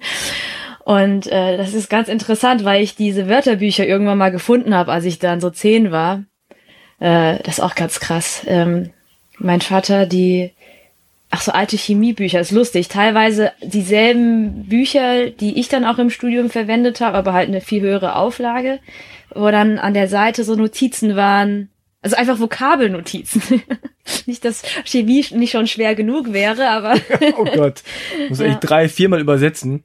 Und äh, das ist ganz interessant, weil ich diese Wörterbücher irgendwann mal gefunden habe, als ich dann so zehn war. Äh, das ist auch ganz krass. Ähm, mein Vater, die, ach so, alte Chemiebücher, ist lustig. Teilweise dieselben Bücher, die ich dann auch im Studium verwendet habe, aber halt eine viel höhere Auflage, wo dann an der Seite so Notizen waren, also einfach Vokabelnotizen. nicht, dass Chemie nicht schon schwer genug wäre, aber Oh Gott. Muss Ja. echt drei, viermal übersetzen,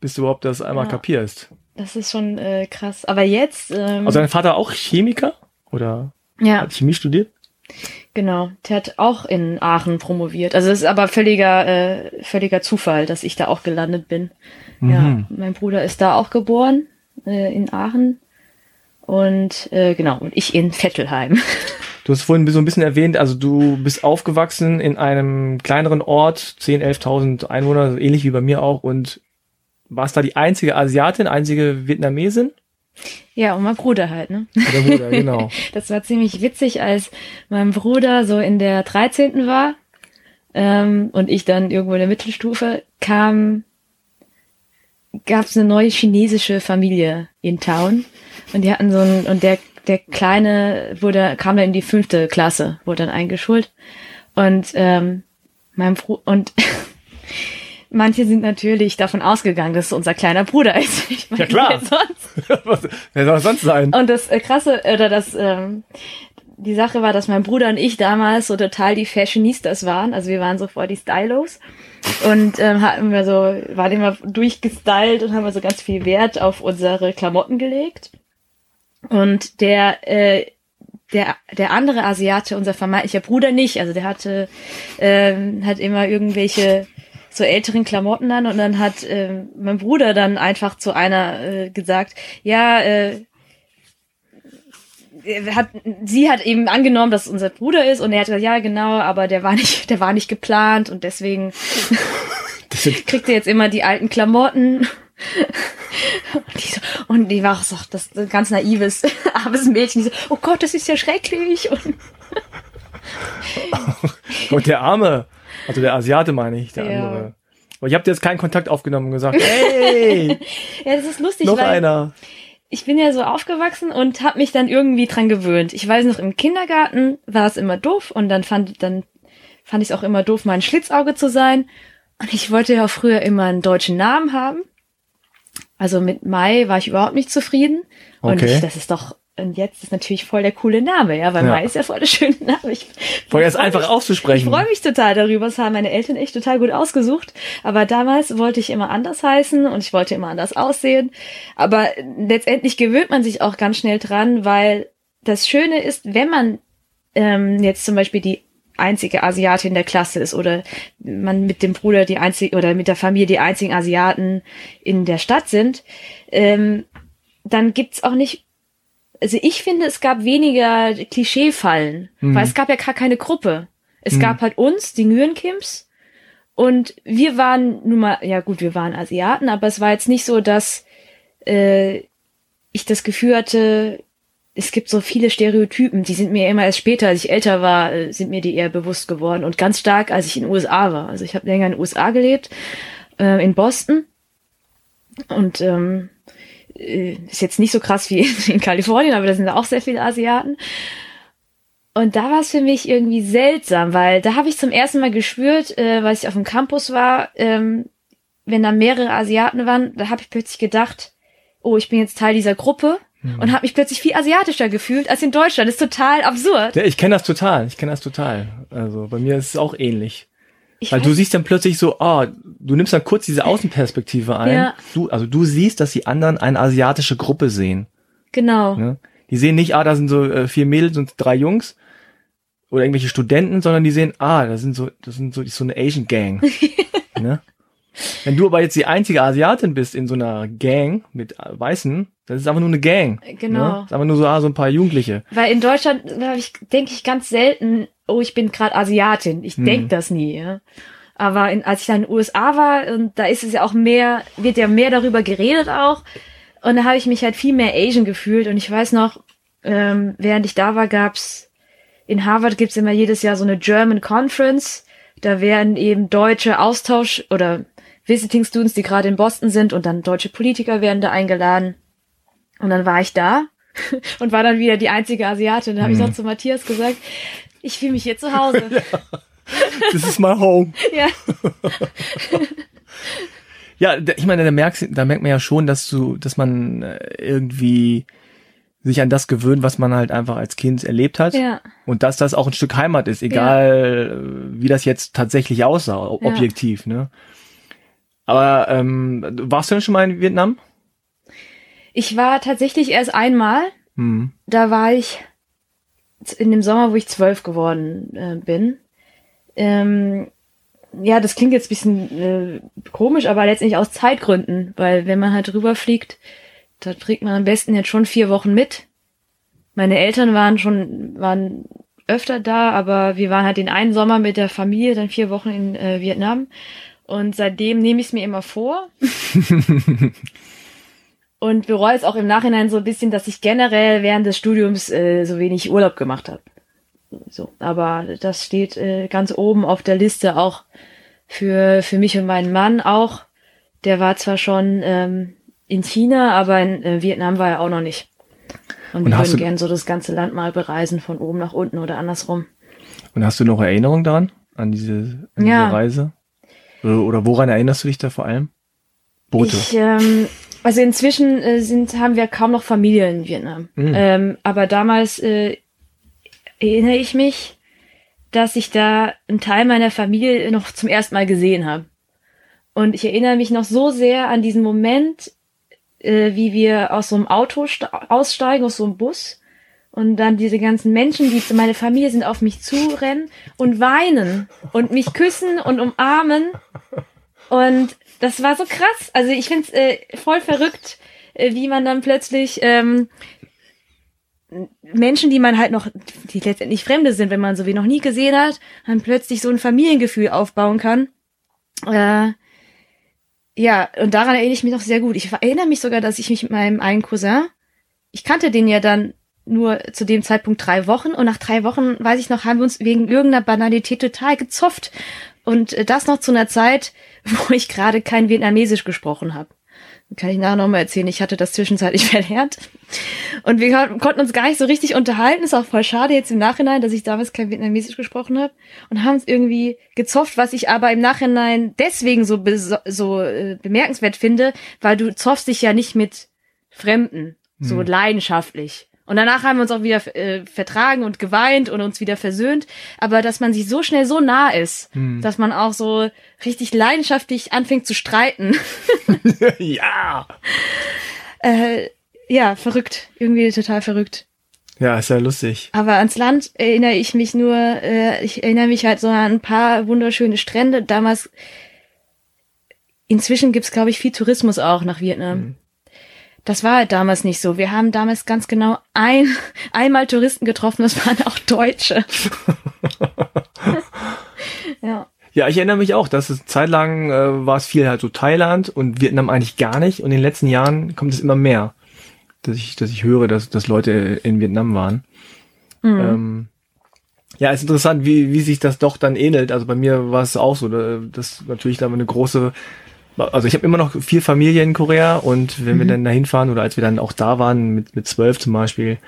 bis du überhaupt das einmal Ja. kapierst. das ist schon äh, krass. Aber jetzt, ähm, Also dein Vater auch Chemiker? Oder ja, hat Chemie studiert? Genau, der hat auch in Aachen promoviert. Also es ist aber völliger, äh, völliger Zufall, dass ich da auch gelandet bin. Mhm. Ja, mein Bruder ist da auch geboren, äh, in Aachen. Und äh, genau, und ich in Vettelheim. Du hast vorhin so ein bisschen erwähnt, also du bist aufgewachsen in einem kleineren Ort, 10.000, 11.000 Einwohner, ähnlich wie bei mir auch. Und warst da die einzige Asiatin, einzige Vietnamesin? Ja, und mein Bruder halt, ne? Der Bruder, genau. das war ziemlich witzig, als mein Bruder so in der 13. war ähm, und ich dann irgendwo in der Mittelstufe kam, gab es eine neue chinesische Familie in Town und die hatten so ein und der der kleine wurde kam dann in die fünfte Klasse, wurde dann eingeschult und ähm, mein Bruder und Manche sind natürlich davon ausgegangen, dass es unser kleiner Bruder ist. Ich meine, ja klar. Wer, sonst? Was, wer soll sonst sein? Und das äh, krasse oder das ähm, die Sache war, dass mein Bruder und ich damals so total die Fashionistas waren. Also wir waren so voll die Stylos und ähm, hatten wir so waren immer durchgestylt und haben wir so ganz viel Wert auf unsere Klamotten gelegt. Und der äh, der, der andere Asiate, unser vermeintlicher Bruder nicht. Also der hatte, ähm, hat immer irgendwelche so älteren Klamotten an und dann hat äh, mein Bruder dann einfach zu einer äh, gesagt, ja, äh, hat, sie hat eben angenommen, dass es unser Bruder ist und er hat gesagt, ja genau, aber der war nicht, der war nicht geplant und deswegen kriegt er jetzt immer die alten Klamotten. Und die, so, und die war auch so, das ganz naives, armes Mädchen, die so, oh Gott, das ist ja schrecklich. Und, und der Arme. Also der Asiate meine ich, der ja. andere. Aber ich habe jetzt keinen Kontakt aufgenommen und gesagt, hey! ja, das ist lustig. Noch einer. Ich bin ja so aufgewachsen und habe mich dann irgendwie dran gewöhnt. Ich weiß noch, im Kindergarten war es immer doof und dann fand dann fand ich es auch immer doof, mein Schlitzauge zu sein. Und ich wollte ja auch früher immer einen deutschen Namen haben. Also mit Mai war ich überhaupt nicht zufrieden. Und okay. ich, das ist doch und jetzt ist natürlich voll der coole Name, ja, weil ja. Mai ist ja voll der schöne Name. Ich, voll jetzt einfach mich, auszusprechen. Ich freue mich total darüber. Das haben meine Eltern echt total gut ausgesucht. Aber damals wollte ich immer anders heißen und ich wollte immer anders aussehen. Aber letztendlich gewöhnt man sich auch ganz schnell dran, weil das Schöne ist, wenn man ähm, jetzt zum Beispiel die einzige Asiatin der Klasse ist oder man mit dem Bruder die einzige oder mit der Familie die einzigen Asiaten in der Stadt sind, ähm, dann gibt's auch nicht also ich finde, es gab weniger Klischeefallen, mhm. weil es gab ja gar keine Gruppe. Es mhm. gab halt uns, die Nguyenkims, und wir waren nun mal, ja gut, wir waren Asiaten, aber es war jetzt nicht so, dass äh, ich das Gefühl hatte, es gibt so viele Stereotypen, die sind mir immer erst später, als ich älter war, äh, sind mir die eher bewusst geworden und ganz stark, als ich in den USA war. Also ich habe länger in den USA gelebt, äh, in Boston und ähm, äh, ist jetzt nicht so krass wie in Kalifornien, aber da sind auch sehr viele Asiaten. Und da war es für mich irgendwie seltsam, weil da habe ich zum ersten Mal gespürt, äh, weil ich auf dem Campus war, ähm, wenn da mehrere Asiaten waren, da habe ich plötzlich gedacht, oh, ich bin jetzt Teil dieser Gruppe mhm. und habe mich plötzlich viel asiatischer gefühlt als in Deutschland. Das ist total absurd. Ja, ich kenne das total. Ich kenne das total. Also bei mir ist es auch ähnlich. Ich Weil du siehst dann plötzlich so, oh, du nimmst dann kurz diese Außenperspektive ein. Ja. Du, also du siehst, dass die anderen eine asiatische Gruppe sehen. Genau. Ne? Die sehen nicht, ah, da sind so äh, vier Mädels und drei Jungs oder irgendwelche Studenten, sondern die sehen, ah, das sind so, das sind so, so eine Asian Gang. ne? Wenn du aber jetzt die einzige Asiatin bist in so einer Gang mit Weißen, das ist einfach nur eine Gang. Genau. Ne? Das ist einfach nur so, ah, so ein paar Jugendliche. Weil in Deutschland, ich, denke ich ganz selten, oh, ich bin gerade Asiatin. Ich hm. denk das nie. Ja? Aber in, als ich dann in den USA war, und da ist es ja auch mehr, wird ja mehr darüber geredet auch. Und da habe ich mich halt viel mehr Asian gefühlt. Und ich weiß noch, ähm, während ich da war, gab's in Harvard gibt's immer jedes Jahr so eine German Conference. Da werden eben deutsche Austausch oder Visiting Students, die gerade in Boston sind, und dann deutsche Politiker werden da eingeladen. Und dann war ich da und war dann wieder die einzige Asiatin. Da habe ich noch mhm. zu Matthias gesagt, ich fühle mich hier zu Hause. ja. This is my home. ja. ja, ich meine, da merkst, da merkt man ja schon, dass du, dass man äh, irgendwie sich an das gewöhnt, was man halt einfach als Kind erlebt hat. Ja. Und dass das auch ein Stück Heimat ist, egal ja. Äh, wie das jetzt tatsächlich aussah, objektiv, ja. ne? Aber ähm, warst du denn schon mal in Vietnam? Ich war tatsächlich erst einmal. Hm. Da war ich in dem Sommer, wo ich zwölf geworden äh, bin. Ähm, ja, das klingt jetzt ein bisschen äh, komisch, aber letztendlich aus Zeitgründen, weil wenn man halt rüberfliegt, da trägt man am besten jetzt schon vier Wochen mit. Meine Eltern waren schon, waren öfter da, aber wir waren halt den einen Sommer mit der Familie, dann vier Wochen in äh, Vietnam. Und seitdem nehme ich es mir immer vor. und bereue es auch im Nachhinein so ein bisschen, dass ich generell während des Studiums äh, so wenig Urlaub gemacht habe. So, aber das steht äh, ganz oben auf der Liste auch für für mich und meinen Mann auch. Der war zwar schon ähm, in China, aber in äh, Vietnam war er auch noch nicht. Und, und wir würden gern so das ganze Land mal bereisen, von oben nach unten oder andersrum. Und hast du noch Erinnerungen daran, an diese, an ja. diese Reise? Oder, oder woran erinnerst du dich da vor allem? Boote. Ich, ähm, also inzwischen äh, sind, haben wir kaum noch Familie in Vietnam. Mhm. Ähm, aber damals äh, erinnere ich mich, dass ich da einen Teil meiner Familie noch zum ersten Mal gesehen habe. Und ich erinnere mich noch so sehr an diesen Moment, äh, wie wir aus so einem Auto aussteigen, aus so einem Bus. Und dann diese ganzen Menschen, die meine Familie sind, auf mich zurennen und weinen und mich küssen und umarmen. Und das war so krass. Also ich finde es äh, voll verrückt, äh, wie man dann plötzlich ähm, Menschen, die man halt noch, die letztendlich Fremde sind, wenn man so wie noch nie gesehen hat, dann plötzlich so ein Familiengefühl aufbauen kann. Äh, ja, und daran erinnere ich mich noch sehr gut. Ich erinnere mich sogar, dass ich mich mit meinem einen Cousin, ich kannte den ja dann nur zu dem Zeitpunkt drei Wochen und nach drei Wochen, weiß ich noch, haben wir uns wegen irgendeiner Banalität total gezofft. Und äh, das noch zu einer Zeit, wo ich gerade kein Vietnamesisch gesprochen habe. Kann ich nachher nochmal erzählen. Ich hatte das zwischenzeitlich verlernt. Und wir konnten uns gar nicht so richtig unterhalten. Ist auch voll schade jetzt im Nachhinein, dass ich damals kein Vietnamesisch gesprochen habe. Und haben uns irgendwie gezofft, was ich aber im Nachhinein deswegen so, so äh, bemerkenswert finde, weil du zoffst dich ja nicht mit Fremden, so hm. leidenschaftlich. Und danach haben wir uns auch wieder äh, vertragen und geweint und uns wieder versöhnt. Aber dass man sich so schnell so nah ist, hm. dass man auch so richtig leidenschaftlich anfängt zu streiten. ja. Äh, ja, verrückt. Irgendwie total verrückt. Ja, ist ja lustig. Aber ans Land erinnere ich mich nur, äh, ich erinnere mich halt so an ein paar wunderschöne Strände. Damals, inzwischen gibt's glaube ich, viel Tourismus auch nach Vietnam. Das war halt damals nicht so. Wir haben damals ganz genau ein, einmal Touristen getroffen, das waren auch Deutsche. ja. Ja, ich erinnere mich auch, dass es zeitlang äh, war es viel halt so Thailand und Vietnam eigentlich gar nicht. Und in den letzten Jahren kommt es immer mehr, dass ich, dass ich höre, dass, dass Leute in Vietnam waren. Mhm. Ähm, ja, ist interessant, wie, wie sich das doch dann ähnelt. Also bei mir war es auch so, dass natürlich da eine große also ich habe immer noch viel Familie in Korea und wenn mhm. wir dann dahin fahren oder als wir dann auch da waren mit mit zwölf zum Beispiel,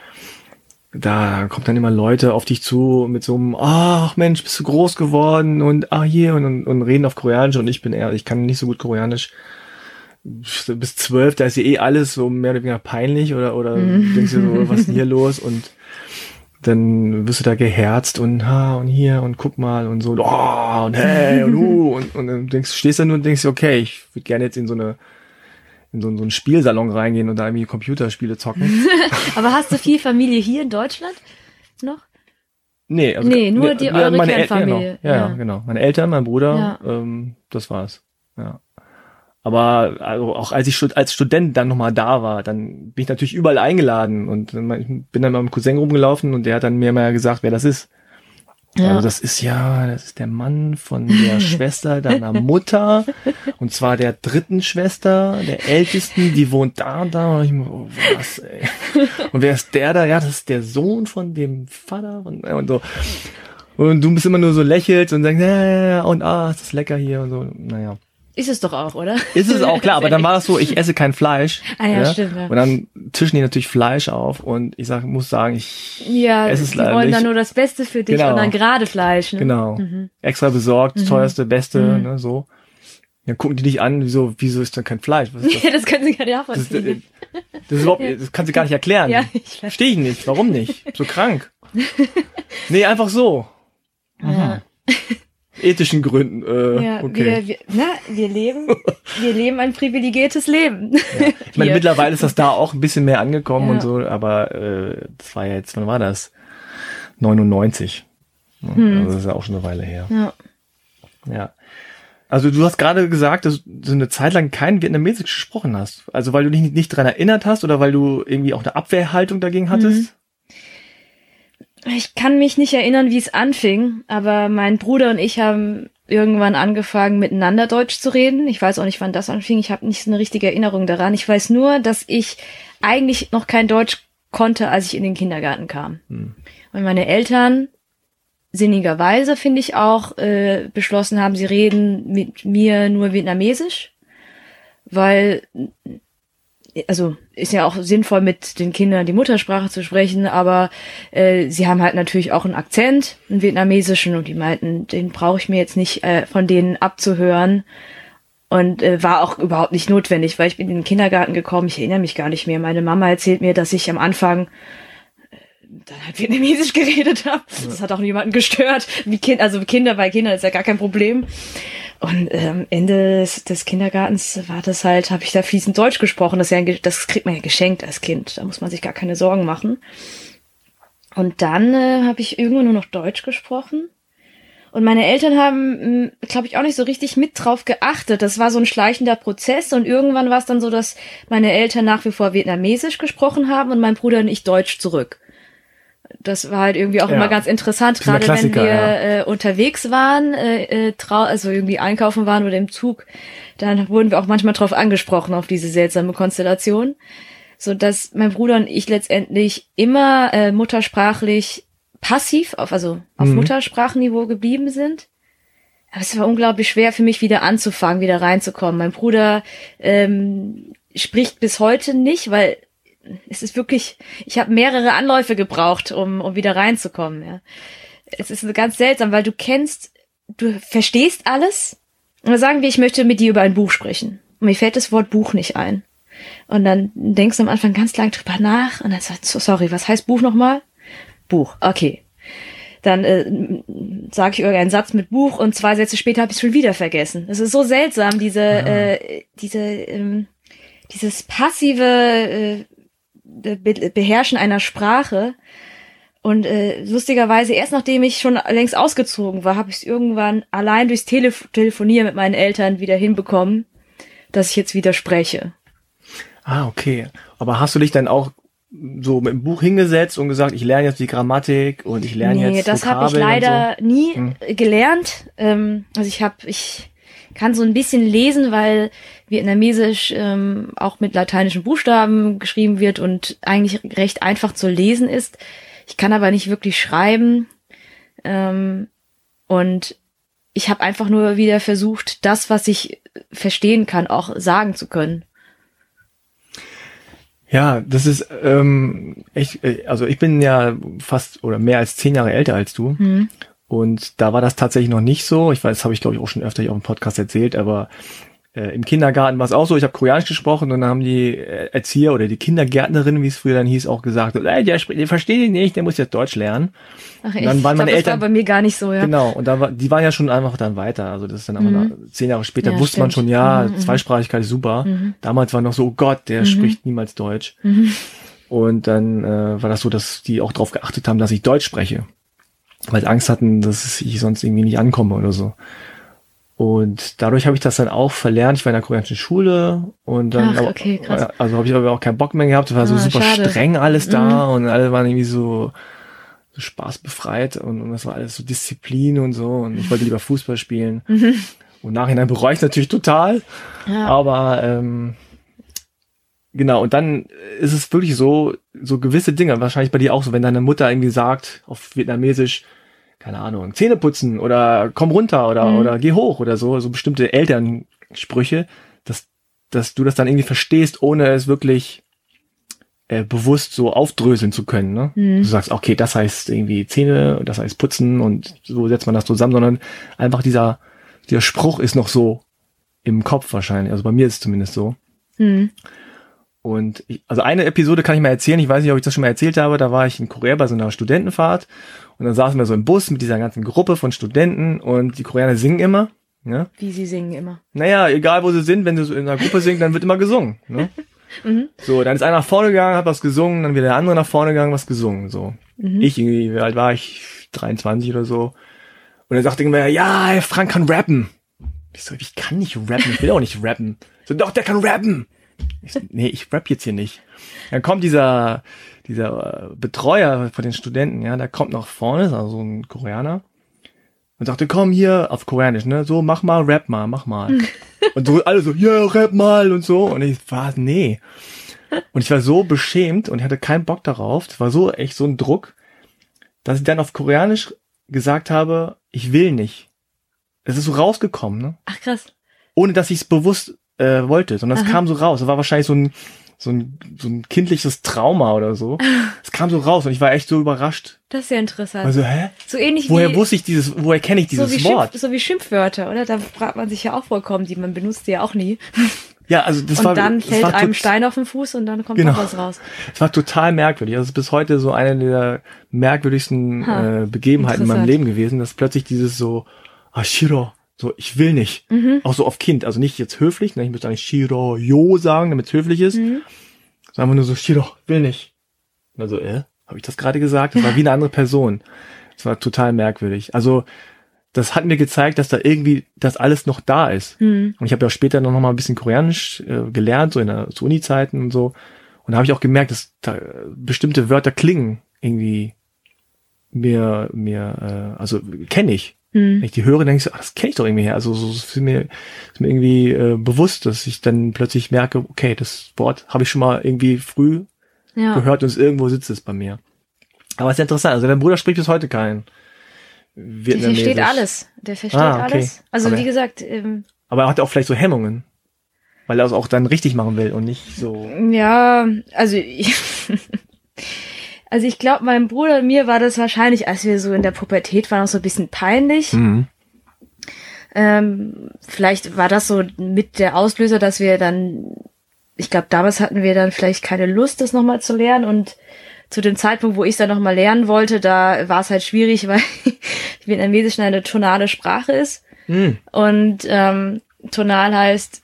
da kommt dann immer Leute auf dich zu mit so einem ach Mensch bist du groß geworden und ah hier und, und, und reden auf Koreanisch und ich bin eher ich kann nicht so gut Koreanisch bis zwölf da ist ja eh alles so mehr oder weniger peinlich oder oder mhm. denkst du so was ist denn hier los und dann wirst du da geherzt und ha und hier und guck mal und so oh, und hey und uh und, und dann denkst, stehst da nur und denkst, okay, ich würde gerne jetzt in so eine in so, so einen Spielsalon reingehen und da irgendwie Computerspiele zocken. Aber hast du viel Familie hier in Deutschland noch? Nee, also nee, nur die eure meine Kernfamilie. genau, ja, ja, genau. Meine Eltern, mein Bruder, ja. ähm, das war's. Ja. Aber also auch als ich als Student dann nochmal da war, dann bin ich natürlich überall eingeladen und ich bin dann mal mit meinem Cousin rumgelaufen und der hat dann mir mal gesagt, wer das ist. Ja. Also das ist ja, das ist der Mann von der Schwester deiner Mutter und zwar der dritten Schwester, der ältesten, die wohnt da und da und ich oh, was, ey. Und wer ist der da? Ja, das ist der Sohn von dem Vater und, und so. Und du bist immer nur so lächelt und sagst, ja, und ah, ist das lecker hier und so. Naja. Ist es doch auch, oder? Ist es auch, klar, aber dann war das so, ich esse kein Fleisch. Ah ja, ja, stimmt. Ja. Und dann tischen die natürlich Fleisch auf und ich sag, muss sagen, ich ja, esse es leider nicht. Die wollen dann nur das Beste für dich genau. und dann gerade Fleisch. Ne? Genau. Mhm. Extra besorgt, mhm. teuerste, beste, mhm. ne, so. Dann gucken die dich an, wieso, wieso ist dann kein Fleisch? Was ist das? Ja, das können sie gar nicht nachvollziehen. Das, das, ist überhaupt, das kannst du gar nicht erklären. Ja, ich Verstehe ich nicht. Warum nicht? So krank. nee, einfach so. Ja ethischen Gründen. Äh, ja, okay. wir, wir, na, wir leben, wir leben ein privilegiertes Leben. Ja. Ich meine, mittlerweile ist das da auch ein bisschen mehr angekommen ja. und so, aber äh, das war ja jetzt, wann war das? 99. Hm. Also das ist ja auch schon eine Weile her. Ja. Ja. Also du hast gerade gesagt, dass du eine Zeit lang kein Vietnamesisch gesprochen hast. Also weil du dich nicht dran erinnert hast oder weil du irgendwie auch eine Abwehrhaltung dagegen hattest? Ich kann mich nicht erinnern, wie es anfing, aber mein Bruder und ich haben irgendwann angefangen, miteinander Deutsch zu reden. Ich weiß auch nicht, wann das anfing. Ich habe nicht so eine richtige Erinnerung daran. Ich weiß nur, dass ich eigentlich noch kein Deutsch konnte, als ich in den Kindergarten kam. Hm. Und meine Eltern sinnigerweise, finde ich auch, äh, beschlossen haben, sie reden mit mir nur Vietnamesisch, weil, also ist ja auch sinnvoll, mit den Kindern die Muttersprache zu sprechen, aber äh, sie haben halt natürlich auch einen Akzent, einen vietnamesischen, und die meinten, den brauche ich mir jetzt nicht äh, von denen abzuhören. Und äh, war auch überhaupt nicht notwendig, weil ich bin in den Kindergarten gekommen, ich erinnere mich gar nicht mehr. Meine Mama erzählt mir, dass ich am Anfang dann halt Vietnamesisch geredet habe. Das hat auch niemanden gestört. Wie kind, also Kinder bei Kindern ist ja gar kein Problem. Und ähm, Ende des, des Kindergartens war das halt, habe ich da fließend Deutsch gesprochen. Das, ja, das kriegt man ja geschenkt als Kind. Da muss man sich gar keine Sorgen machen. Und dann äh, habe ich irgendwann nur noch Deutsch gesprochen. Und meine Eltern haben, hm, glaube ich, auch nicht so richtig mit drauf geachtet. Das war so ein schleichender Prozess und irgendwann war es dann so, dass meine Eltern nach wie vor Vietnamesisch gesprochen haben und mein Bruder und ich Deutsch zurück das war halt irgendwie auch ja. immer ganz interessant, gerade wenn wir ja. äh, unterwegs waren, äh, äh, also irgendwie einkaufen waren oder im Zug, dann wurden wir auch manchmal drauf angesprochen, auf diese seltsame Konstellation. So dass mein Bruder und ich letztendlich immer äh, muttersprachlich passiv, auf, also auf mhm. Muttersprachenniveau geblieben sind. Aber es war unglaublich schwer für mich wieder anzufangen, wieder reinzukommen. Mein Bruder ähm, spricht bis heute nicht, weil es ist wirklich, ich habe mehrere Anläufe gebraucht, um, um wieder reinzukommen. Ja. Es ist ganz seltsam, weil du kennst, du verstehst alles. Und dann sagen wir, ich möchte mit dir über ein Buch sprechen. Und mir fällt das Wort Buch nicht ein. Und dann denkst du am Anfang ganz lang drüber nach und dann sagst du, sorry, was heißt Buch nochmal? Buch, okay. Dann äh, sage ich irgendeinen Satz mit Buch und zwei Sätze später habe ich es schon wieder vergessen. Das ist so seltsam, diese, ja. äh, diese, ähm, dieses passive äh, Beherrschen einer Sprache. Und äh, lustigerweise, erst nachdem ich schon längst ausgezogen war, habe ich es irgendwann allein durchs Telef Telefonieren mit meinen Eltern wieder hinbekommen, dass ich jetzt wieder spreche. Ah, okay. Aber hast du dich dann auch so mit dem Buch hingesetzt und gesagt, ich lerne jetzt die Grammatik und ich lerne nee, jetzt das habe ich leider so? nie hm. gelernt. Ähm, also ich habe, ich kann so ein bisschen lesen, weil Vietnamesisch ähm, auch mit lateinischen Buchstaben geschrieben wird und eigentlich recht einfach zu lesen ist. Ich kann aber nicht wirklich schreiben. Ähm, und ich habe einfach nur wieder versucht, das, was ich verstehen kann, auch sagen zu können. Ja, das ist ähm, echt, äh, also ich bin ja fast oder mehr als zehn Jahre älter als du. Hm. Und da war das tatsächlich noch nicht so. Ich weiß, das habe ich glaube ich auch schon öfter hier auf dem Podcast erzählt, aber äh, im Kindergarten war es auch so. Ich habe Koreanisch gesprochen und dann haben die äh, Erzieher oder die Kindergärtnerin, wie es früher dann hieß, auch gesagt, ey, der, der versteht ihn nicht, der muss jetzt Deutsch lernen. Ach, und dann waren meine glaub, Eltern, das war bei mir gar nicht so, ja. Genau, und da war, die waren ja schon einfach dann weiter. Also das ist dann mhm. aber zehn Jahre später ja, wusste stimmt. man schon, ja, mhm, mhm, Zweisprachigkeit ist super. Mhm. Damals war noch so, oh Gott, der mhm. spricht niemals Deutsch. Mhm. Und dann äh, war das so, dass die auch darauf geachtet haben, dass ich Deutsch spreche weil Angst hatten, dass ich sonst irgendwie nicht ankomme oder so. Und dadurch habe ich das dann auch verlernt. Ich war in der koreanischen Schule und dann, Ach, okay, krass. also habe ich aber auch keinen Bock mehr gehabt. Es war ah, so super schade. streng alles da mhm. und alle waren irgendwie so, so spaßbefreit und, und das war alles so Disziplin und so und ich wollte lieber Fußball spielen. Mhm. Und nachhinein bereue ich natürlich total. Ja. Aber ähm, Genau, und dann ist es wirklich so, so gewisse Dinge, wahrscheinlich bei dir auch so, wenn deine Mutter irgendwie sagt, auf Vietnamesisch, keine Ahnung, Zähne putzen oder komm runter oder, mhm. oder geh hoch oder so, so bestimmte Elternsprüche, dass, dass du das dann irgendwie verstehst, ohne es wirklich äh, bewusst so aufdröseln zu können. Ne? Mhm. Du sagst, okay, das heißt irgendwie Zähne, das heißt putzen und so setzt man das zusammen, sondern einfach dieser, dieser Spruch ist noch so im Kopf wahrscheinlich. Also bei mir ist es zumindest so. Mhm. Und ich, also eine Episode kann ich mal erzählen, ich weiß nicht, ob ich das schon mal erzählt habe, da war ich in Korea bei so einer Studentenfahrt und dann saßen wir so im Bus mit dieser ganzen Gruppe von Studenten und die Koreaner singen immer. Ne? Wie sie singen immer. Naja, egal wo sie sind, wenn sie so in einer Gruppe singen, dann wird immer gesungen. Ne? mhm. So, dann ist einer nach vorne gegangen, hat was gesungen, dann wieder der andere nach vorne gegangen, was gesungen. So. Ich irgendwie, wie alt war ich? 23 oder so. Und er sagte mir, ja, Frank kann rappen. Ich so, ich kann nicht rappen, ich will auch nicht rappen. So, doch, der kann rappen. Ich nee, ich rap jetzt hier nicht. Dann kommt dieser, dieser äh, Betreuer von den Studenten, ja, der kommt nach vorne, ist also so ein Koreaner. Und sagte, komm hier, auf Koreanisch, ne, so, mach mal, rap mal, mach mal. und so, alle so, ja, rap mal und so. Und ich war, nee. Und ich war so beschämt und ich hatte keinen Bock darauf. Das war so echt so ein Druck, dass ich dann auf Koreanisch gesagt habe, ich will nicht. Es ist so rausgekommen, ne? Ach krass. Ohne dass ich es bewusst äh, wollte, sondern es kam so raus. Es war wahrscheinlich so ein, so ein, so ein kindliches Trauma oder so. Es kam so raus und ich war echt so überrascht. Das ist ja interessant. Also, hä? so ähnlich Woher wie wusste ich dieses, woher kenne ich so dieses Wort? Schimpf, so wie Schimpfwörter, oder? Da fragt man sich ja auch vollkommen, die man benutzt die ja auch nie. Ja, also das und war, dann das fällt war einem Stein auf den Fuß und dann kommt Genau. noch was raus. Es war total merkwürdig. Also es ist bis heute so eine der merkwürdigsten Ha, äh, Begebenheiten in meinem. Leben gewesen, dass plötzlich dieses so, ah, Shiro, so, ich will nicht. Mhm. Auch so auf Kind. Also nicht jetzt höflich, ne? ich müsste eigentlich Shiro, yo sagen, damit es höflich ist. Mhm. Sondern einfach nur so, Shiro, will nicht. Also, äh, habe ich das gerade gesagt? Das war wie eine andere Person. Das war total merkwürdig. Also, das hat mir gezeigt, dass da irgendwie das alles noch da ist. Hm. Und ich habe ja später noch mal ein bisschen Koreanisch äh, gelernt, so in der zu Uni-Zeiten und so. Und da habe ich auch gemerkt, dass da äh, bestimmte Wörter klingen irgendwie mir, mir, äh, also kenne ich. Hm. Wenn ich die höre, denke ich so, ach, das kenne ich doch irgendwie her. Also so ist mir, ist mir irgendwie äh, bewusst, dass ich dann plötzlich merke, okay, das Wort habe ich schon mal irgendwie früh Ja. gehört und es irgendwo sitzt es bei mir. Aber es ist interessant. Also dein Bruder spricht bis heute kein Der Vietnamesisch. versteht alles. Der versteht Ah, okay. alles. Also Aber- wie gesagt, ähm, Aber er hat auch vielleicht so Hemmungen. Weil er es auch dann richtig machen will und nicht so. ja, also ich, also ich glaube, meinem Bruder und mir war das wahrscheinlich, als wir so in der Pubertät waren, auch so ein bisschen peinlich. Mhm. Ähm, vielleicht war das so mit der Auslöser, dass wir dann, ich glaube, damals hatten wir dann vielleicht keine Lust, das nochmal zu lernen und zu dem Zeitpunkt, wo ich es dann nochmal lernen wollte, da war es halt schwierig, weil Vietnamesisch eine tonale Sprache ist. Mhm. Und ähm, tonal heißt,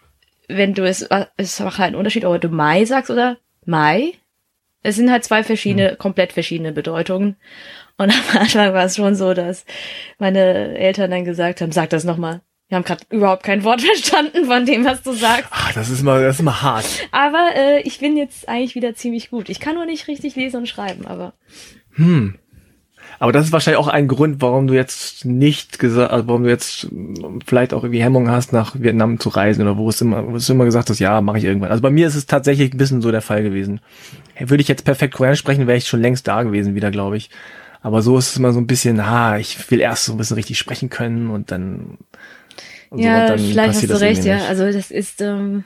wenn du es, es macht halt einen Unterschied, ob du Mai sagst oder Mai. Es sind halt zwei verschiedene, komplett verschiedene Bedeutungen. Und am Anfang war es schon so, dass meine Eltern dann gesagt haben, sag das nochmal. Wir haben gerade überhaupt kein Wort verstanden von dem, was du sagst. Ah, das ist mal, das ist mal hart. Aber äh, ich bin jetzt eigentlich wieder ziemlich gut. Ich kann nur nicht richtig lesen und schreiben, aber Hm. Aber das ist wahrscheinlich auch ein Grund, warum du jetzt nicht gesagt, also warum du jetzt mm, vielleicht auch irgendwie Hemmungen hast, nach Vietnam zu reisen oder wo es immer, wo es immer gesagt hast, ja, mache ich irgendwann. Also bei mir ist es tatsächlich ein bisschen so der Fall gewesen. Würde ich jetzt perfekt Koreanisch sprechen, wäre ich schon längst da gewesen wieder, glaube ich. Aber so ist es immer so ein bisschen, ah, ich will erst so ein bisschen richtig sprechen können und dann. und so, ja, und dann vielleicht hast du recht, ja. Also das ist, ähm,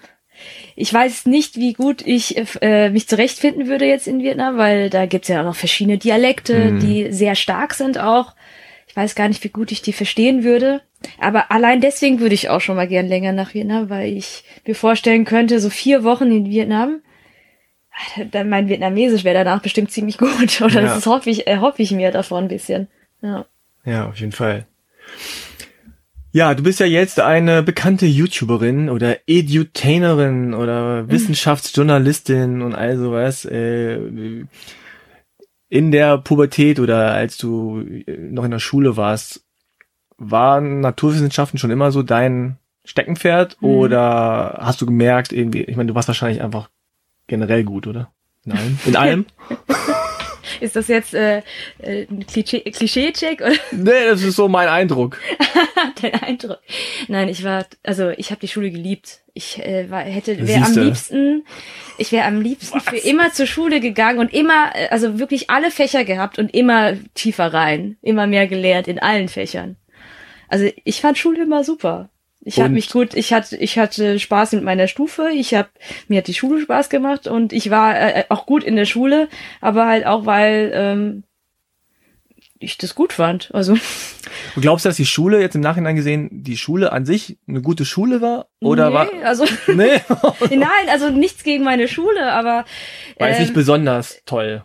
ich weiß nicht, wie gut ich äh, mich zurechtfinden würde jetzt in Vietnam, weil da gibt's ja auch noch verschiedene Dialekte, Mhm. die sehr stark sind auch. Ich weiß gar nicht, wie gut ich die verstehen würde. Aber allein deswegen würde ich auch schon mal gern länger nach Vietnam, weil ich mir vorstellen könnte, so vier Wochen in Vietnam, ah, dann mein Vietnamesisch wäre danach bestimmt ziemlich gut. Oder Ja. das hoffe ich, erhoffe ich mir davon ein bisschen. Ja. Ja, auf jeden Fall. Ja, du bist ja jetzt eine bekannte YouTuberin oder Edutainerin oder Wissenschaftsjournalistin und all sowas. Äh, in der Pubertät oder als du äh, noch in der Schule warst, waren Naturwissenschaften schon immer so dein Steckenpferd Mhm. oder hast du gemerkt irgendwie, ich meine, du warst wahrscheinlich einfach generell gut, oder? In allem? In allem? Ist das jetzt äh, äh, ein Klischee- Klischee-Check oder nee, das ist so mein Eindruck. dein Eindruck? Nein, ich war, also ich habe die Schule geliebt. Ich äh, war, hätte, wäre am liebsten, ich wäre am liebsten für immer zur Schule gegangen und immer, äh, also wirklich alle Fächer gehabt und immer tiefer rein, immer mehr gelernt in allen Fächern. Also ich fand Schule immer super. Ich habe mich gut, ich hatte, ich hatte Spaß mit meiner Stufe, ich habe, mir hat die Schule Spaß gemacht und ich war äh, auch gut in der Schule, aber halt auch, weil ähm, ich das gut fand. Also Du glaubst, dass die Schule jetzt im Nachhinein gesehen, die Schule an sich eine gute Schule war? Oder nee, war. also Nee, nein, also nichts gegen meine Schule, aber war jetzt nicht ähm, besonders toll.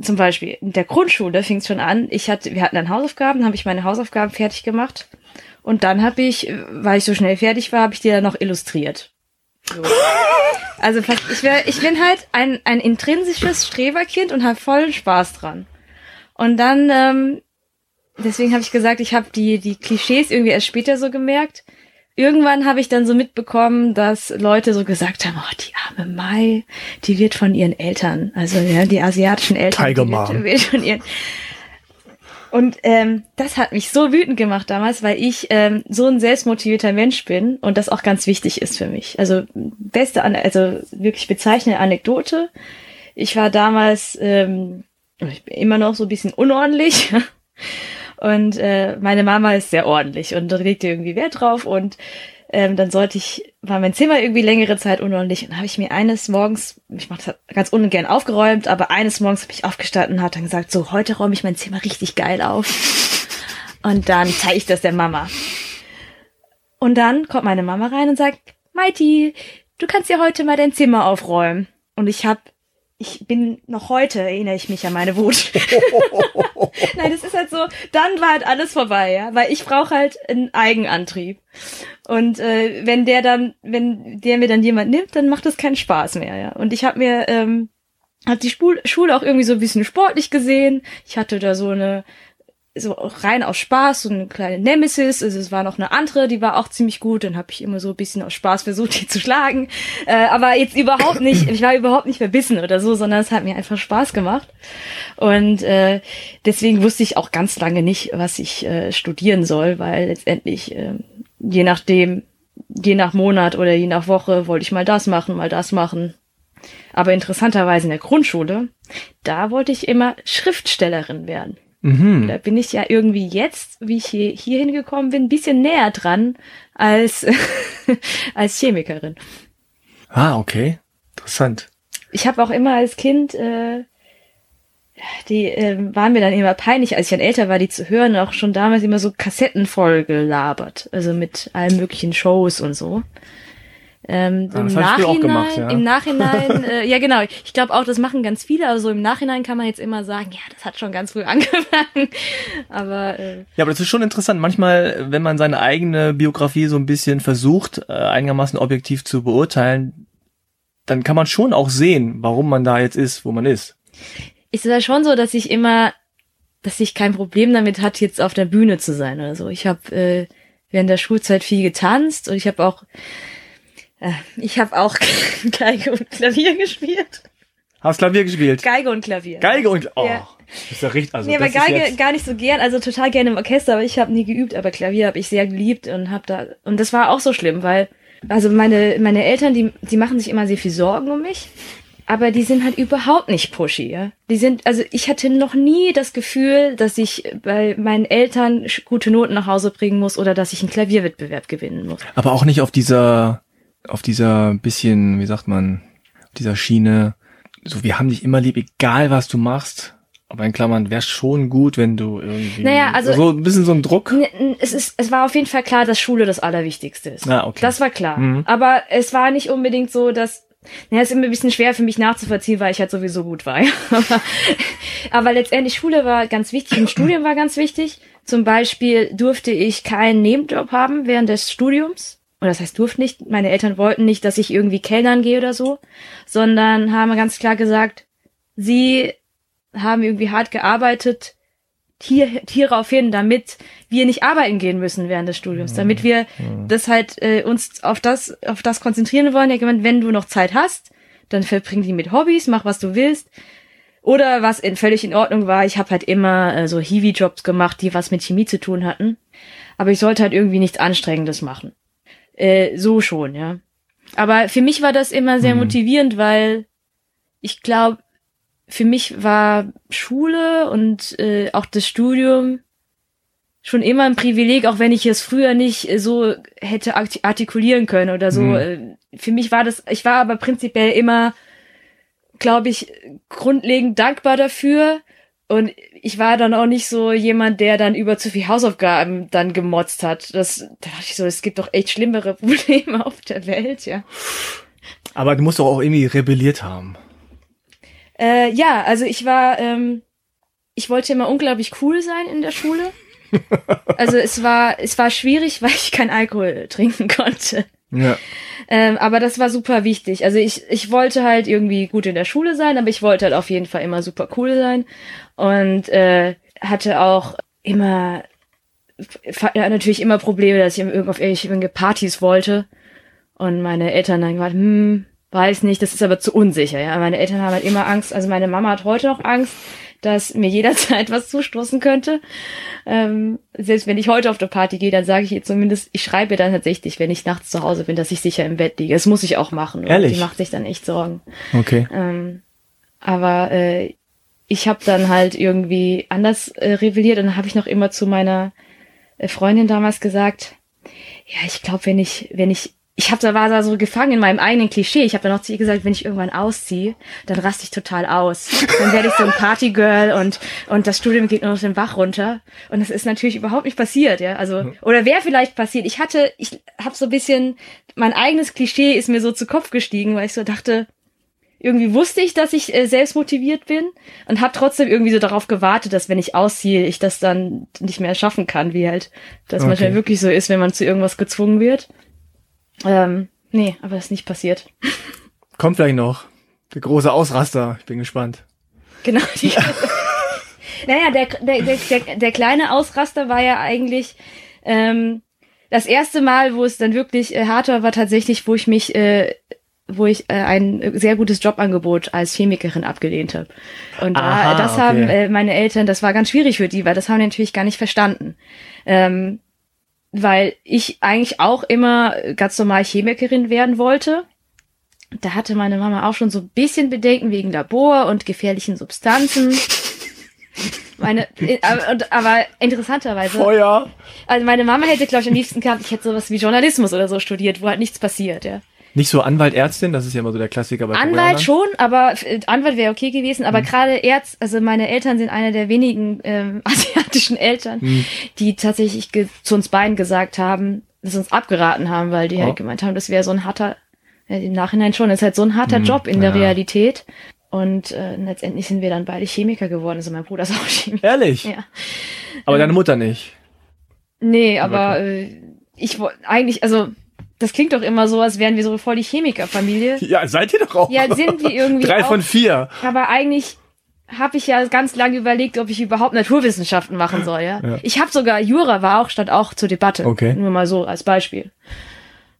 zum Beispiel in der Grundschule fing es schon an. Ich hatte, wir hatten dann Hausaufgaben, habe ich meine Hausaufgaben fertig gemacht und dann habe ich, weil ich so schnell fertig war, habe ich die dann noch illustriert. So. Also fast, ich, wär, ich bin halt ein, ein intrinsisches Streberkind und habe vollen Spaß dran. Und dann, ähm, deswegen habe ich gesagt, ich habe die, die Klischees irgendwie erst später so gemerkt. Irgendwann habe ich dann so mitbekommen, dass Leute so gesagt haben, oh, die arme Mai, die wird von ihren Eltern, also ja, die asiatischen Eltern, Tiger die wird, wird von ihren und ähm, das hat mich so wütend gemacht damals, weil ich ähm, so ein selbstmotivierter Mensch bin und das auch ganz wichtig ist für mich. Also beste, also wirklich bezeichnende Anekdote. Ich war damals, ähm, ich bin immer noch so ein bisschen unordentlich und äh, meine Mama ist sehr ordentlich und legte irgendwie Wert drauf und ähm, dann sollte ich, war mein Zimmer irgendwie längere Zeit unordentlich und habe ich mir eines Morgens, ich mache das ganz ungern aufgeräumt, aber eines Morgens habe ich aufgestanden und habe dann gesagt, so heute räume ich mein Zimmer richtig geil auf und dann zeige ich das der Mama. Und dann kommt meine Mama rein und sagt, Mighty, du kannst ja heute mal dein Zimmer aufräumen. Und ich habe ich bin noch heute erinnere ich mich an meine Wut. Nein, das ist halt so, dann war halt alles vorbei, ja, weil ich brauche halt einen Eigenantrieb. Und äh, wenn der dann, wenn der mir dann jemand nimmt, dann macht das keinen Spaß mehr, ja. Und ich habe mir ähm, hat die Spul Schule auch irgendwie so ein bisschen sportlich gesehen. Ich hatte da so eine so rein aus Spaß, so eine kleine Nemesis. Also es war noch eine andere, die war auch ziemlich gut. Dann habe ich immer so ein bisschen aus Spaß versucht, die zu schlagen. Äh, aber jetzt überhaupt nicht, ich war überhaupt nicht verbissen oder so, sondern es hat mir einfach Spaß gemacht. Und äh, deswegen wusste ich auch ganz lange nicht, was ich äh, studieren soll, weil letztendlich, äh, je nachdem, je nach Monat oder je nach Woche wollte ich mal das machen, mal das machen. Aber interessanterweise in der Grundschule, da wollte ich immer Schriftstellerin werden. Mhm. Da bin ich ja irgendwie jetzt, wie ich hier, hier hingekommen bin, ein bisschen näher dran als, als Chemikerin. Ah, okay. Interessant. Ich habe auch immer als Kind, äh, die äh, waren mir dann immer peinlich, als ich dann älter war, die zu hören, auch schon damals immer so Kassetten voll gelabert, also mit allen möglichen Shows und so. Ähm, Ah, im, Nachhinein, gemacht, ja. Im Nachhinein, äh, ja genau, ich glaube auch, das machen ganz viele, aber so im Nachhinein kann man jetzt immer sagen, ja, das hat schon ganz früh angefangen. Aber äh, Ja, aber das ist schon interessant. Manchmal, wenn man seine eigene Biografie so ein bisschen versucht, äh, einigermaßen objektiv zu beurteilen, dann kann man schon auch sehen, warum man da jetzt ist, wo man ist. ist es ja schon so, dass ich immer, dass ich kein Problem damit hatte, jetzt auf der Bühne zu sein oder so. Ich habe äh, während der Schulzeit viel getanzt und ich habe auch, ich habe auch Geige und Klavier gespielt. Hast Klavier gespielt? Geige und Klavier. Geige und oh, Ja. ist ja richtig. Also nee, aber Geige gar nicht so gern, also total gerne im Orchester, aber ich habe nie geübt, aber Klavier habe ich sehr geliebt und habe da und das war auch so schlimm, weil also meine meine Eltern, die die machen sich immer sehr viel Sorgen um mich, aber die sind halt überhaupt nicht pushy, ja. Die sind also ich hatte noch nie das Gefühl, dass ich bei meinen Eltern gute Noten nach Hause bringen muss oder dass ich einen Klavierwettbewerb gewinnen muss. aber auch nicht auf dieser, auf dieser bisschen, wie sagt man, auf dieser Schiene. So, wir haben dich immer lieb, egal was du machst. Aber in Klammern wäre schon gut, wenn du irgendwie Naja, also- so ein bisschen so ein Druck. Es, ist, es war auf jeden Fall klar, dass Schule das Allerwichtigste ist. Ah, okay. Das war klar. Mhm. Aber es war nicht unbedingt so, dass. Naja, ist immer ein bisschen schwer für mich nachzuvollziehen, weil ich halt sowieso gut war. ja. aber, aber letztendlich Schule war ganz wichtig und Studium war ganz wichtig. Zum Beispiel durfte ich keinen Nebenjob haben während des Studiums. Oder das heißt, durfte nicht. Meine Eltern wollten nicht, dass ich irgendwie Kellnern gehe oder so, sondern haben ganz klar gesagt, sie haben irgendwie hart gearbeitet, hier, hierauf hin, damit wir nicht arbeiten gehen müssen während des Studiums, damit wir das halt äh, uns auf das auf das konzentrieren wollen. Ja, gemeint, wenn du noch Zeit hast, dann verbring die mit Hobbys, mach was du willst. Oder was in, völlig in Ordnung war, ich habe halt immer äh, so Hiwi-Jobs gemacht, die was mit Chemie zu tun hatten. Aber ich sollte halt irgendwie nichts Anstrengendes machen. Äh, so schon, ja. Aber für mich war das immer sehr Mhm. motivierend, weil ich glaube, für mich war Schule und äh, auch das Studium schon immer ein Privileg, auch wenn ich es früher nicht äh, so hätte arti- artikulieren können oder so. Mhm. Äh, Für mich war das, ich war aber prinzipiell immer, glaube ich, grundlegend dankbar dafür. Und ich war dann auch nicht so jemand, der dann über zu viel Hausaufgaben dann gemotzt hat. Das, da dachte ich so, es gibt doch echt schlimmere Probleme auf der Welt, ja. Aber du musst doch auch irgendwie rebelliert haben. Äh, ja, also ich war, ähm, ich wollte immer unglaublich cool sein in der Schule. Also es war, es war schwierig, weil ich kein Alkohol trinken konnte. Ja. Ähm, aber das war super wichtig. Also ich, ich wollte halt irgendwie gut in der Schule sein, aber ich wollte halt auf jeden Fall immer super cool sein. Und äh, hatte auch immer ja, natürlich immer Probleme, dass ich auf irgendwelche Partys wollte. Und meine Eltern dann gesagt, hm, weiß nicht, das ist aber zu unsicher. Ja, meine Eltern haben halt immer Angst. Also meine Mama hat heute noch Angst, dass mir jederzeit was zustoßen könnte. Ähm, selbst wenn ich heute auf der Party gehe, dann sage ich ihr zumindest, ich schreibe ihr dann tatsächlich, wenn ich nachts zu Hause bin, dass ich sicher im Bett liege. Das muss ich auch machen. Ehrlich? Die macht sich dann echt Sorgen. Okay. Ähm, aber äh, ich habe dann halt irgendwie anders äh, rebelliert und dann habe ich noch immer zu meiner äh, Freundin damals gesagt, ja, ich glaube, wenn ich, wenn ich ich habe da war da so gefangen in meinem eigenen Klischee. Ich habe dann noch zu ihr gesagt, wenn ich irgendwann ausziehe, dann raste ich total aus. Dann werde ich so ein Partygirl und und das Studium geht nur noch den Bach runter. Und das ist natürlich überhaupt nicht passiert, ja. Also oder wäre vielleicht passiert. Ich hatte, ich habe so ein bisschen mein eigenes Klischee ist mir so zu Kopf gestiegen, weil ich so dachte, irgendwie wusste ich, dass ich äh, selbst motiviert bin und habe trotzdem irgendwie so darauf gewartet, dass wenn ich ausziehe, ich das dann nicht mehr schaffen kann, wie halt das Okay. manchmal wirklich so ist, wenn man zu irgendwas gezwungen wird. Ähm, nee, aber das ist nicht passiert. Kommt vielleicht noch. Der große Ausraster. Ich bin gespannt. Genau. Die naja, der, der, der, der, kleine Ausraster war ja eigentlich ähm, das erste Mal, wo es dann wirklich äh, hart war, war tatsächlich, wo ich mich, äh, wo ich äh, ein sehr gutes Jobangebot als Chemikerin abgelehnt habe. Und da, Aha, das okay. haben äh, meine Eltern, das war ganz schwierig für die, weil das haben die natürlich gar nicht verstanden. Ähm, weil ich eigentlich auch immer ganz normal Chemikerin werden wollte. Da hatte meine Mama auch schon so ein bisschen Bedenken wegen Labor und gefährlichen Substanzen. Meine, äh, aber, interessanterweise, Feuer. also meine Mama hätte, glaube ich, am liebsten gehabt, ich hätte sowas wie Journalismus oder so studiert, wo halt nichts passiert, ja. Nicht so Anwalt, Ärztin, das ist ja immer so der Klassiker bei Anwalt schon, aber äh, Anwalt wäre okay gewesen, aber gerade Ärzt, also meine Eltern sind einer der wenigen ähm, asiatischen Eltern, die tatsächlich zu uns beiden gesagt haben, dass sie uns abgeraten haben, weil die Oh. halt gemeint haben, das wäre so ein harter, äh, im Nachhinein schon, das ist halt so ein harter Job in der ja. Realität. Und äh, letztendlich sind wir dann beide Chemiker geworden, also mein Bruder ist auch Chemiker. Ehrlich? Ja. Aber deine Mutter nicht. Nee, aber äh, ich wollte eigentlich, also das klingt doch immer so, als wären wir so voll die Chemikerfamilie. Ja, seid ihr doch auch. Ja, sind wir irgendwie Drei auch. von vier. Aber eigentlich habe ich ja ganz lange überlegt, ob ich überhaupt Naturwissenschaften machen soll. Ja, Ja. ich habe sogar Jura war auch stand auch zur Debatte. Okay. Nur mal so als Beispiel.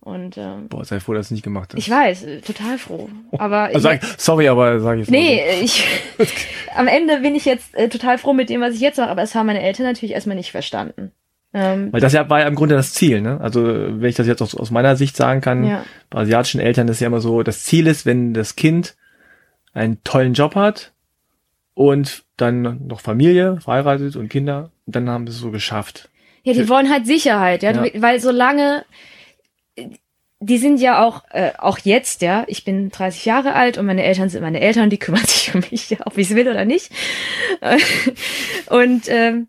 Und ähm, Boah, sei froh, dass du nicht gemacht hast. ich weiß, äh, total froh. Aber also sag, sorry, aber sag ich nee, ich am Ende bin ich jetzt äh, total froh mit dem, was ich jetzt mache. Aber es haben meine Eltern natürlich erstmal nicht verstanden. Ähm. Weil das ja war ja im Grunde das Ziel, ne? Also, wenn ich das jetzt aus, aus meiner Sicht sagen kann, Ja. bei asiatischen Eltern ist ja immer so, das Ziel ist, wenn das Kind einen tollen Job hat und dann noch Familie, verheiratet und Kinder, dann haben sie es so geschafft. Ja, die wollen halt Sicherheit, ja, Ja. Weil solange die sind ja auch äh, auch jetzt, ja, ich bin 30 Jahre alt und meine Eltern sind meine Eltern, die kümmern sich um mich, ja, ob ich es will oder nicht. Und ähm,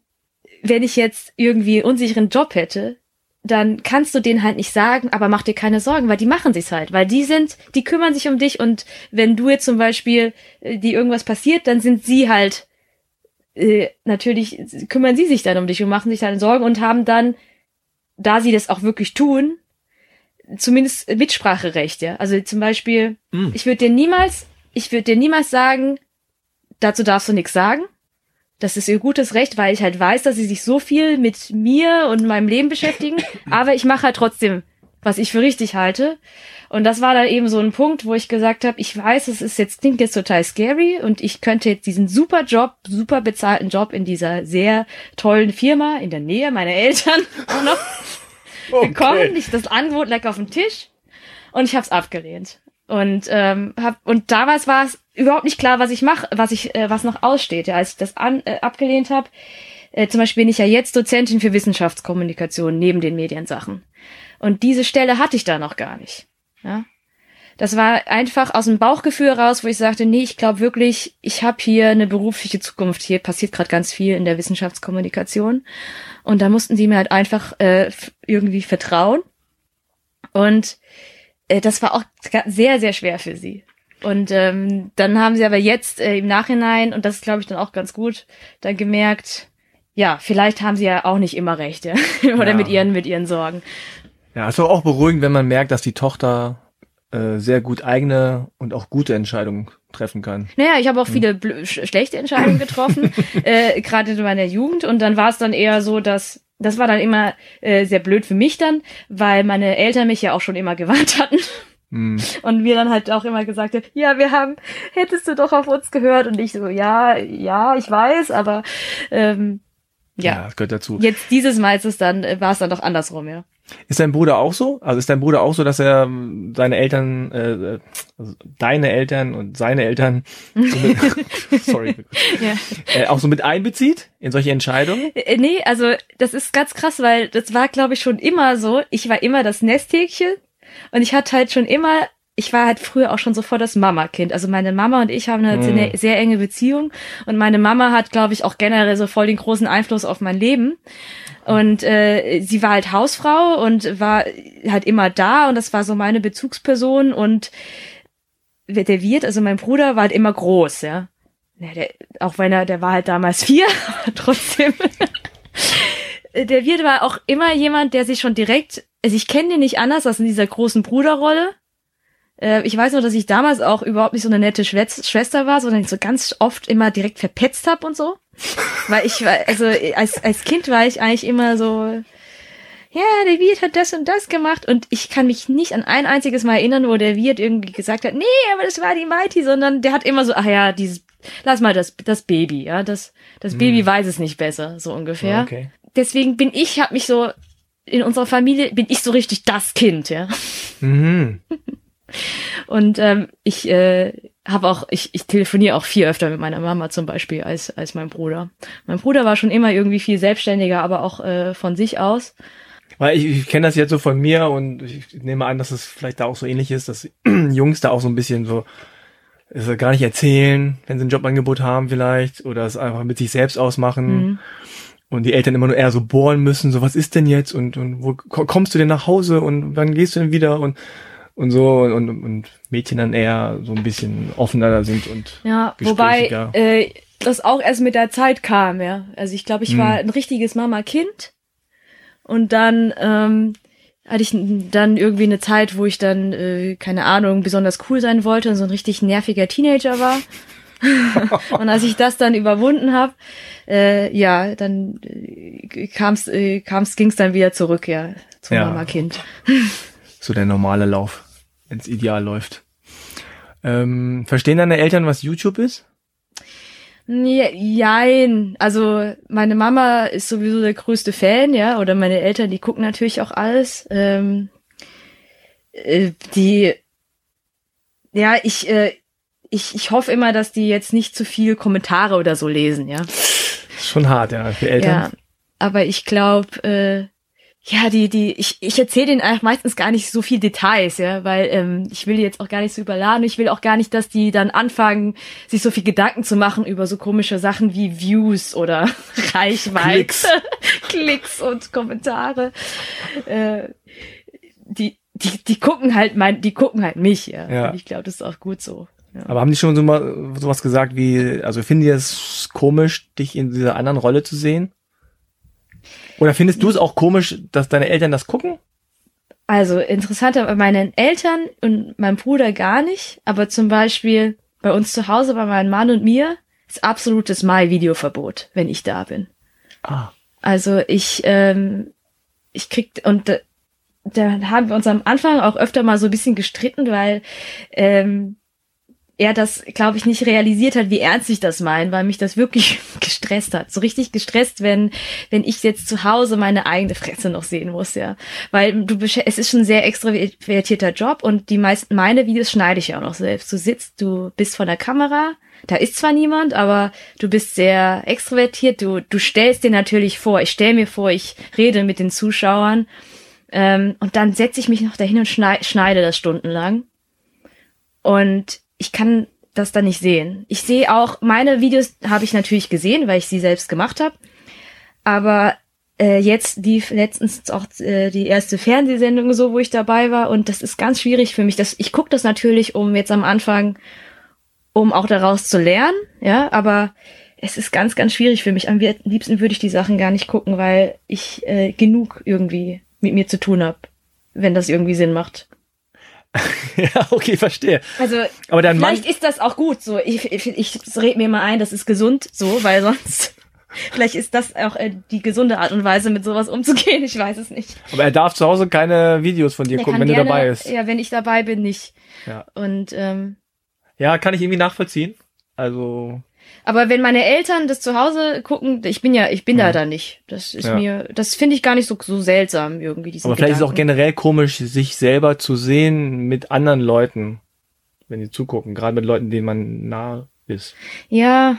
wenn ich jetzt irgendwie einen unsicheren Job hätte, dann kannst du denen halt nicht sagen, aber mach dir keine Sorgen, weil die machen sich's halt, weil die sind, die kümmern sich um dich und wenn du jetzt zum Beispiel äh, die irgendwas passiert, dann sind sie halt äh, natürlich kümmern sie sich dann um dich und machen sich dann Sorgen und haben dann, da sie das auch wirklich tun, zumindest Mitspracherecht, ja. Also zum Beispiel, Mm. ich würde dir niemals, ich würde dir niemals sagen, dazu darfst du nichts sagen. Das ist ihr gutes Recht, weil ich halt weiß, dass sie sich so viel mit mir und meinem Leben beschäftigen. Aber ich mache halt trotzdem, was ich für richtig halte. Und das war dann eben so ein Punkt, wo ich gesagt habe, ich weiß, es ist jetzt klingt jetzt total scary und ich könnte jetzt diesen super Job, super bezahlten Job in dieser sehr tollen Firma in der Nähe meiner Eltern auch noch bekommen. Ich, das Angebot lag auf dem Tisch und ich habe es abgelehnt. Und ähm, hab, und damals war es überhaupt nicht klar, was ich mache, was ich äh, was noch aussteht. Ja, als ich das an, äh, abgelehnt habe, äh, zum Beispiel bin ich ja jetzt Dozentin für Wissenschaftskommunikation neben den Mediensachen. Und diese Stelle hatte ich da noch gar nicht. Ja. Das war einfach aus dem Bauchgefühl raus, wo ich sagte, nee, ich glaube wirklich, ich habe hier eine berufliche Zukunft. Hier passiert gerade ganz viel in der Wissenschaftskommunikation. Und da mussten die mir halt einfach äh, irgendwie vertrauen. Und äh, das war auch sehr, sehr schwer für sie. Und ähm, dann haben sie aber jetzt äh, im Nachhinein, und das ist, glaube ich, dann auch ganz gut, dann gemerkt, ja, vielleicht haben sie ja auch nicht immer recht, ja. Oder Ja. mit ihren, mit ihren Sorgen. Ja, ist doch auch beruhigend, wenn man merkt, dass die Tochter äh, sehr gut eigene und auch gute Entscheidungen treffen kann. Naja, ich habe auch viele sch schlechte Entscheidungen getroffen, äh, gerade in meiner Jugend. Und dann war es dann eher so, dass das war dann immer äh, sehr blöd für mich dann, weil meine Eltern mich ja auch schon immer gewarnt hatten. Mm. Und wir dann halt auch immer gesagt haben, ja, wir haben, hättest du doch auf uns gehört. Und ich so, ja, ja, ich weiß, aber ähm, ja, ja, gehört dazu. Jetzt dieses Mal ist es dann, äh, war es dann doch andersrum, ja. Ist dein Bruder auch so? Also ist dein Bruder auch so, dass er ähm, seine Eltern, äh, also deine Eltern und seine Eltern, so mit, sorry, ja. äh, auch so mit einbezieht in solche Entscheidungen? Äh, nee, also das ist ganz krass, weil das war, glaube ich, schon immer so. Ich war immer das Nesthäkchen und ich hatte halt schon immer ich war halt früher auch schon sofort das Mama-Kind. Also meine Mama und ich haben eine mhm. sehr, sehr enge Beziehung und meine Mama hat, glaube ich, auch generell so voll den großen Einfluss auf mein Leben. Und äh, sie war halt Hausfrau und war halt immer da und das war so meine Bezugsperson und der Wirt, also mein Bruder, war halt immer groß, ja. ja der, auch wenn er, der war halt damals vier, trotzdem. der Wirt war auch immer jemand, der sich schon direkt, also ich kenne den nicht anders als in dieser großen Bruderrolle. Äh, ich weiß nur, dass ich damals auch überhaupt nicht so eine nette Schwester war, sondern ich so ganz oft immer direkt verpetzt hab und so. Weil ich war, also als, als Kind war ich eigentlich immer so, ja, der Wirt hat das und das gemacht und ich kann mich nicht an ein einziges Mal erinnern, wo der Wirt irgendwie gesagt hat, nee, aber das war die Mighty, sondern der hat immer so, ach ja, dieses, lass mal das, das Baby, ja, das, das hm. Baby weiß es nicht besser, so ungefähr. Okay. Deswegen bin ich, hab mich so, in unserer Familie bin ich so richtig das Kind, ja. Mhm. Und ähm, ich äh, habe auch, ich, ich telefoniere auch viel öfter mit meiner Mama zum Beispiel als, als mein Bruder. Mein Bruder war schon immer irgendwie viel selbstständiger, aber auch äh, von sich aus. Weil ich, ich kenne das jetzt so von mir und ich nehme an, dass es vielleicht da auch so ähnlich ist, dass Jungs da auch so ein bisschen so es gar nicht erzählen, wenn sie ein Jobangebot haben vielleicht oder es einfach mit sich selbst ausmachen. Mhm. Und die Eltern immer nur eher so bohren müssen, so was ist denn jetzt und, und wo kommst du denn nach Hause und wann gehst du denn wieder und und so und, und Mädchen dann eher so ein bisschen offener sind und ja, wobei äh, das auch erst mit der Zeit kam, ja. Also ich glaube, ich hm. war ein richtiges Mama-Kind und dann ähm, hatte ich dann irgendwie eine Zeit, wo ich dann äh, keine Ahnung besonders cool sein wollte und so ein richtig nerviger Teenager war. und als ich das dann überwunden habe, äh, ja, dann äh, kam's, äh, kam's, ging's dann wieder zurück, ja, zum ja. Mama-Kind. so der normale Lauf ins Ideal läuft. Ähm, verstehen deine Eltern, was YouTube ist? Jein. Also meine Mama ist sowieso der größte Fan, ja, oder meine Eltern, die gucken natürlich auch alles. Ähm, äh, die, ja, ich, äh, ich, ich hoffe immer, dass die jetzt nicht zu viel Kommentare oder so lesen, ja. Schon hart, ja, für Eltern. Ja, aber ich glaube, äh, ja, die, die, ich, ich erzähle denen eigentlich meistens gar nicht so viel Details, ja, weil ähm, ich will die jetzt auch gar nicht so überladen. Ich will auch gar nicht, dass die dann anfangen, sich so viel Gedanken zu machen über so komische Sachen wie Views oder Reichweite, Klicks, Klicks und Kommentare. Äh, die, die, die gucken halt mein, die gucken halt mich, ja. ja. Und ich glaube, das ist auch gut so. Ja. Aber haben die schon so mal sowas gesagt wie, also finden die es komisch, dich in dieser anderen Rolle zu sehen? Oder findest du es auch komisch, dass deine Eltern das gucken? Also interessanter bei meinen Eltern und meinem Bruder gar nicht, aber zum Beispiel bei uns zu Hause, bei meinem Mann und mir, ist absolutes Mai-Videoverbot, wenn ich da bin. Ah. Also ich, ähm, ich krieg und da, da haben wir uns am Anfang auch öfter mal so ein bisschen gestritten, weil ähm, er das, glaube ich, nicht realisiert hat, wie ernst ich das meine, weil mich das wirklich gestresst hat. So richtig gestresst, wenn, wenn ich jetzt zu Hause meine eigene Fresse noch sehen muss, ja. Weil du, es ist schon ein sehr extrovertierter Job und die meisten, meine Videos schneide ich ja auch noch selbst. Du sitzt, du bist vor der Kamera, da ist zwar niemand, aber du bist sehr extrovertiert, du, du stellst dir natürlich vor, ich stell mir vor, ich rede mit den Zuschauern, ähm, und dann setze ich mich noch dahin und schneide das stundenlang. Und ich kann das dann nicht sehen. Ich sehe auch, meine Videos habe ich natürlich gesehen, weil ich sie selbst gemacht habe. Aber äh, jetzt die letztens auch äh, die erste Fernsehsendung so, wo ich dabei war und das ist ganz schwierig für mich. Das, ich gucke das natürlich, um jetzt am Anfang, um auch daraus zu lernen, ja, aber es ist ganz, ganz schwierig für mich. Am liebsten würde ich die Sachen gar nicht gucken, weil ich äh, genug irgendwie mit mir zu tun habe wenn das irgendwie Sinn macht. ja, okay, verstehe. Also Aber dein Mann, vielleicht ist das auch gut so. Ich, ich, ich red mir mal ein, das ist gesund so, weil sonst vielleicht ist das auch äh, die gesunde Art und Weise, mit sowas umzugehen. Ich weiß es nicht. aber er darf zu Hause keine Videos von dir Der gucken, wenn du gerne- dabei bist. Ja, wenn ich dabei bin, nicht. Ja. Und ähm, ja, kann ich irgendwie nachvollziehen. Also, aber wenn meine Eltern das zu Hause gucken, ich bin ja, ich bin da da nicht. Das ist Ja. mir, das finde ich gar nicht so, so seltsam irgendwie. Diesen aber vielleicht ist es auch Gedanken. generell komisch, sich selber zu sehen mit anderen Leuten, wenn die zugucken, gerade mit Leuten, denen man nah ist. Ja,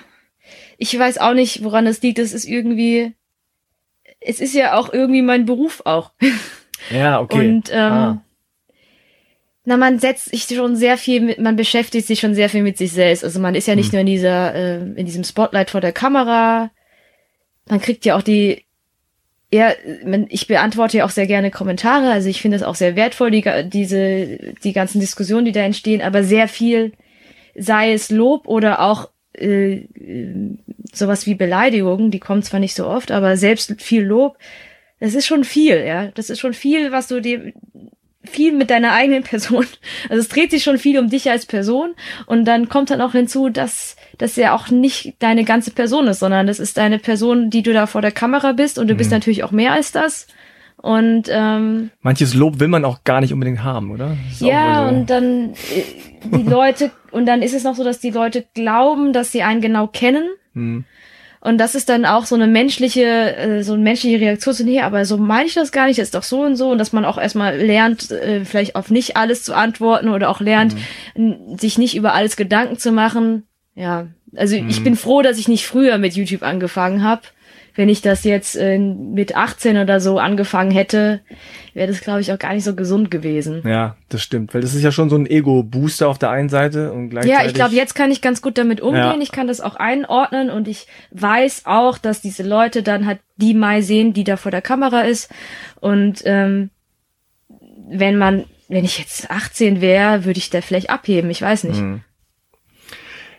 ich weiß auch nicht, woran es liegt. Das ist irgendwie, es ist ja auch irgendwie mein Beruf auch. Ja, okay. Und ähm, Ah. Na, man setzt sich schon sehr viel mit, man beschäftigt sich schon sehr viel mit sich selbst. Also man ist ja nicht nur in dieser, äh, in diesem Spotlight vor der Kamera. Man kriegt ja auch die, ja, man, ich beantworte ja auch sehr gerne Kommentare. Also ich finde es auch sehr wertvoll, die, diese, die ganzen Diskussionen, die da entstehen. Aber sehr viel, sei es Lob oder auch äh, äh, sowas wie Beleidigungen, die kommen zwar nicht so oft, aber selbst viel Lob, das ist schon viel, ja. Das ist schon viel, was du dir viel mit deiner eigenen Person. Also es dreht sich schon viel um dich als Person und dann kommt dann auch hinzu, dass das ja auch nicht deine ganze Person ist, sondern das ist deine Person, die du da vor der Kamera bist und du Mhm. bist natürlich auch mehr als das. Und ähm, Manches Lob will man auch gar nicht unbedingt haben, oder? Ja, so. und dann äh, die Leute, und dann ist es noch so, dass die Leute glauben, dass sie einen genau kennen. Hm. Und das ist dann auch so eine menschliche, äh, so eine menschliche Reaktion zu, nee, aber so meine ich das gar nicht, das ist doch so und so. Und dass man auch erstmal lernt, äh, vielleicht auf nicht alles zu antworten oder auch lernt, n- sich nicht über alles Gedanken zu machen. Ja, also ich bin froh, dass ich nicht früher mit YouTube angefangen habe. Wenn ich das jetzt äh, mit 18 oder so angefangen hätte, wäre das, glaube ich, auch gar nicht so gesund gewesen. Ja, das stimmt, weil das ist ja schon so ein Ego-Booster auf der einen Seite und gleichzeitig. Ja, ich glaube, jetzt kann ich ganz gut damit umgehen. Ja. Ich kann das auch einordnen und ich weiß auch, dass diese Leute dann halt die Mai sehen, die da vor der Kamera ist. Und ähm, wenn man, wenn ich jetzt 18 wäre, würde ich da vielleicht abheben. Ich weiß nicht. Hm.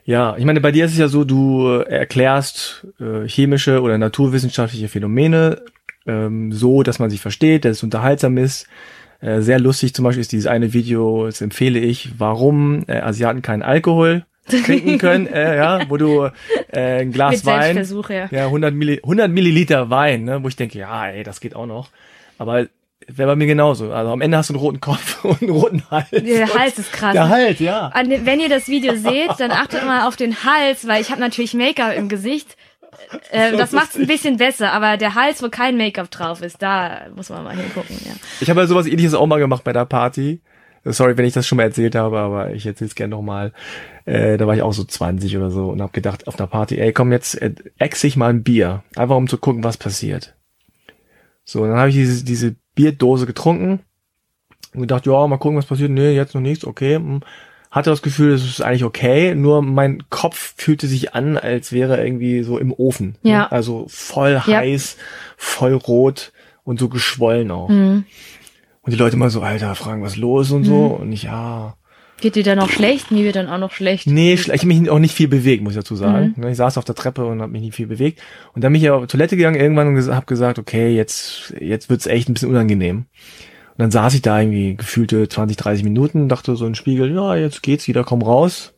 Ja, ich meine, bei dir ist es ja so, du äh, erklärst äh, chemische oder naturwissenschaftliche Phänomene ähm, so, dass man sie versteht, dass es unterhaltsam ist. Äh, sehr lustig zum Beispiel ist dieses eine Video, das empfehle ich, warum äh, Asiaten keinen Alkohol trinken können, äh, ja, wo du äh, ein Glas Mit Wein, ja. ja, 100, Milli 100 Milliliter Wein, ne, wo ich denke, ja, ey, das geht auch noch. Aber wäre bei mir genauso. Also am Ende hast du einen roten Kopf und einen roten Hals. Der Hals ist krass. Der Hals, ja. Den- Wenn ihr das Video seht, dann achtet mal auf den Hals, weil ich habe natürlich Make-up im Gesicht. Äh, das macht's ein bisschen besser, aber der Hals, wo kein Make-up drauf ist, da muss man mal hingucken. Ja. Ich habe ja sowas ähnliches auch mal gemacht bei der Party. Sorry, wenn ich das schon mal erzählt habe, aber ich erzähle es gerne nochmal. Äh, da war ich auch so 20 oder so und habe gedacht auf einer Party, ey, komm, jetzt äh, ex ich mal ein Bier. Einfach um zu gucken, was passiert. So, dann habe ich diese, diese Bierdose getrunken und gedacht, ja, mal gucken, was passiert. Nee, jetzt noch nichts, okay. Hm. Hatte das Gefühl, es ist eigentlich okay, nur mein Kopf fühlte sich an, als wäre irgendwie so im Ofen. Ja. Also voll Ja. heiß, voll rot und so geschwollen auch. Mhm. Und die Leute mal so, Alter, fragen, was los und so. Und ich, ja. Geht dir dann noch schlecht? Mir wird dann auch noch schlecht. Nee, ich hab mich auch nicht viel bewegt, muss ich dazu sagen. Ne, Ich saß auf der Treppe und habe mich nicht viel bewegt. Und dann bin ich auf Toilette gegangen irgendwann und ges hab gesagt, okay, jetzt, jetzt wird's echt ein bisschen unangenehm. Und dann saß ich da irgendwie gefühlte 20, 30 Minuten, dachte so den Spiegel, ja, jetzt geht's wieder, komm raus.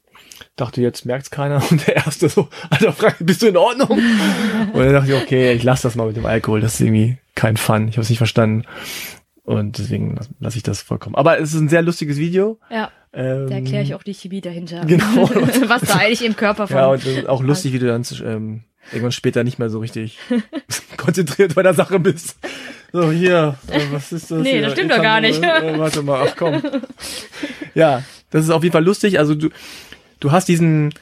Dachte, jetzt merkt's keiner. Und der erste so, Alter, Frank, bist du in Ordnung? Und dann dachte ich, okay, ich lass das mal mit dem Alkohol, das ist irgendwie kein Fun. Ich habe es nicht verstanden. Und deswegen lasse lass ich das vollkommen. Aber es ist ein sehr lustiges Video. Ja, Ähm, da erkläre ich auch die Chemie dahinter. Genau. Was da eigentlich im Körper von. Ja, und das ist auch lustig, wie du dann ähm, irgendwann später nicht mehr so richtig konzentriert bei der Sache bist. So, hier, äh, was ist das? Nee, hier? das stimmt doch gar nicht. Äh, warte mal, ach komm. Ja, das ist auf jeden Fall lustig. Also du, du hast diesen,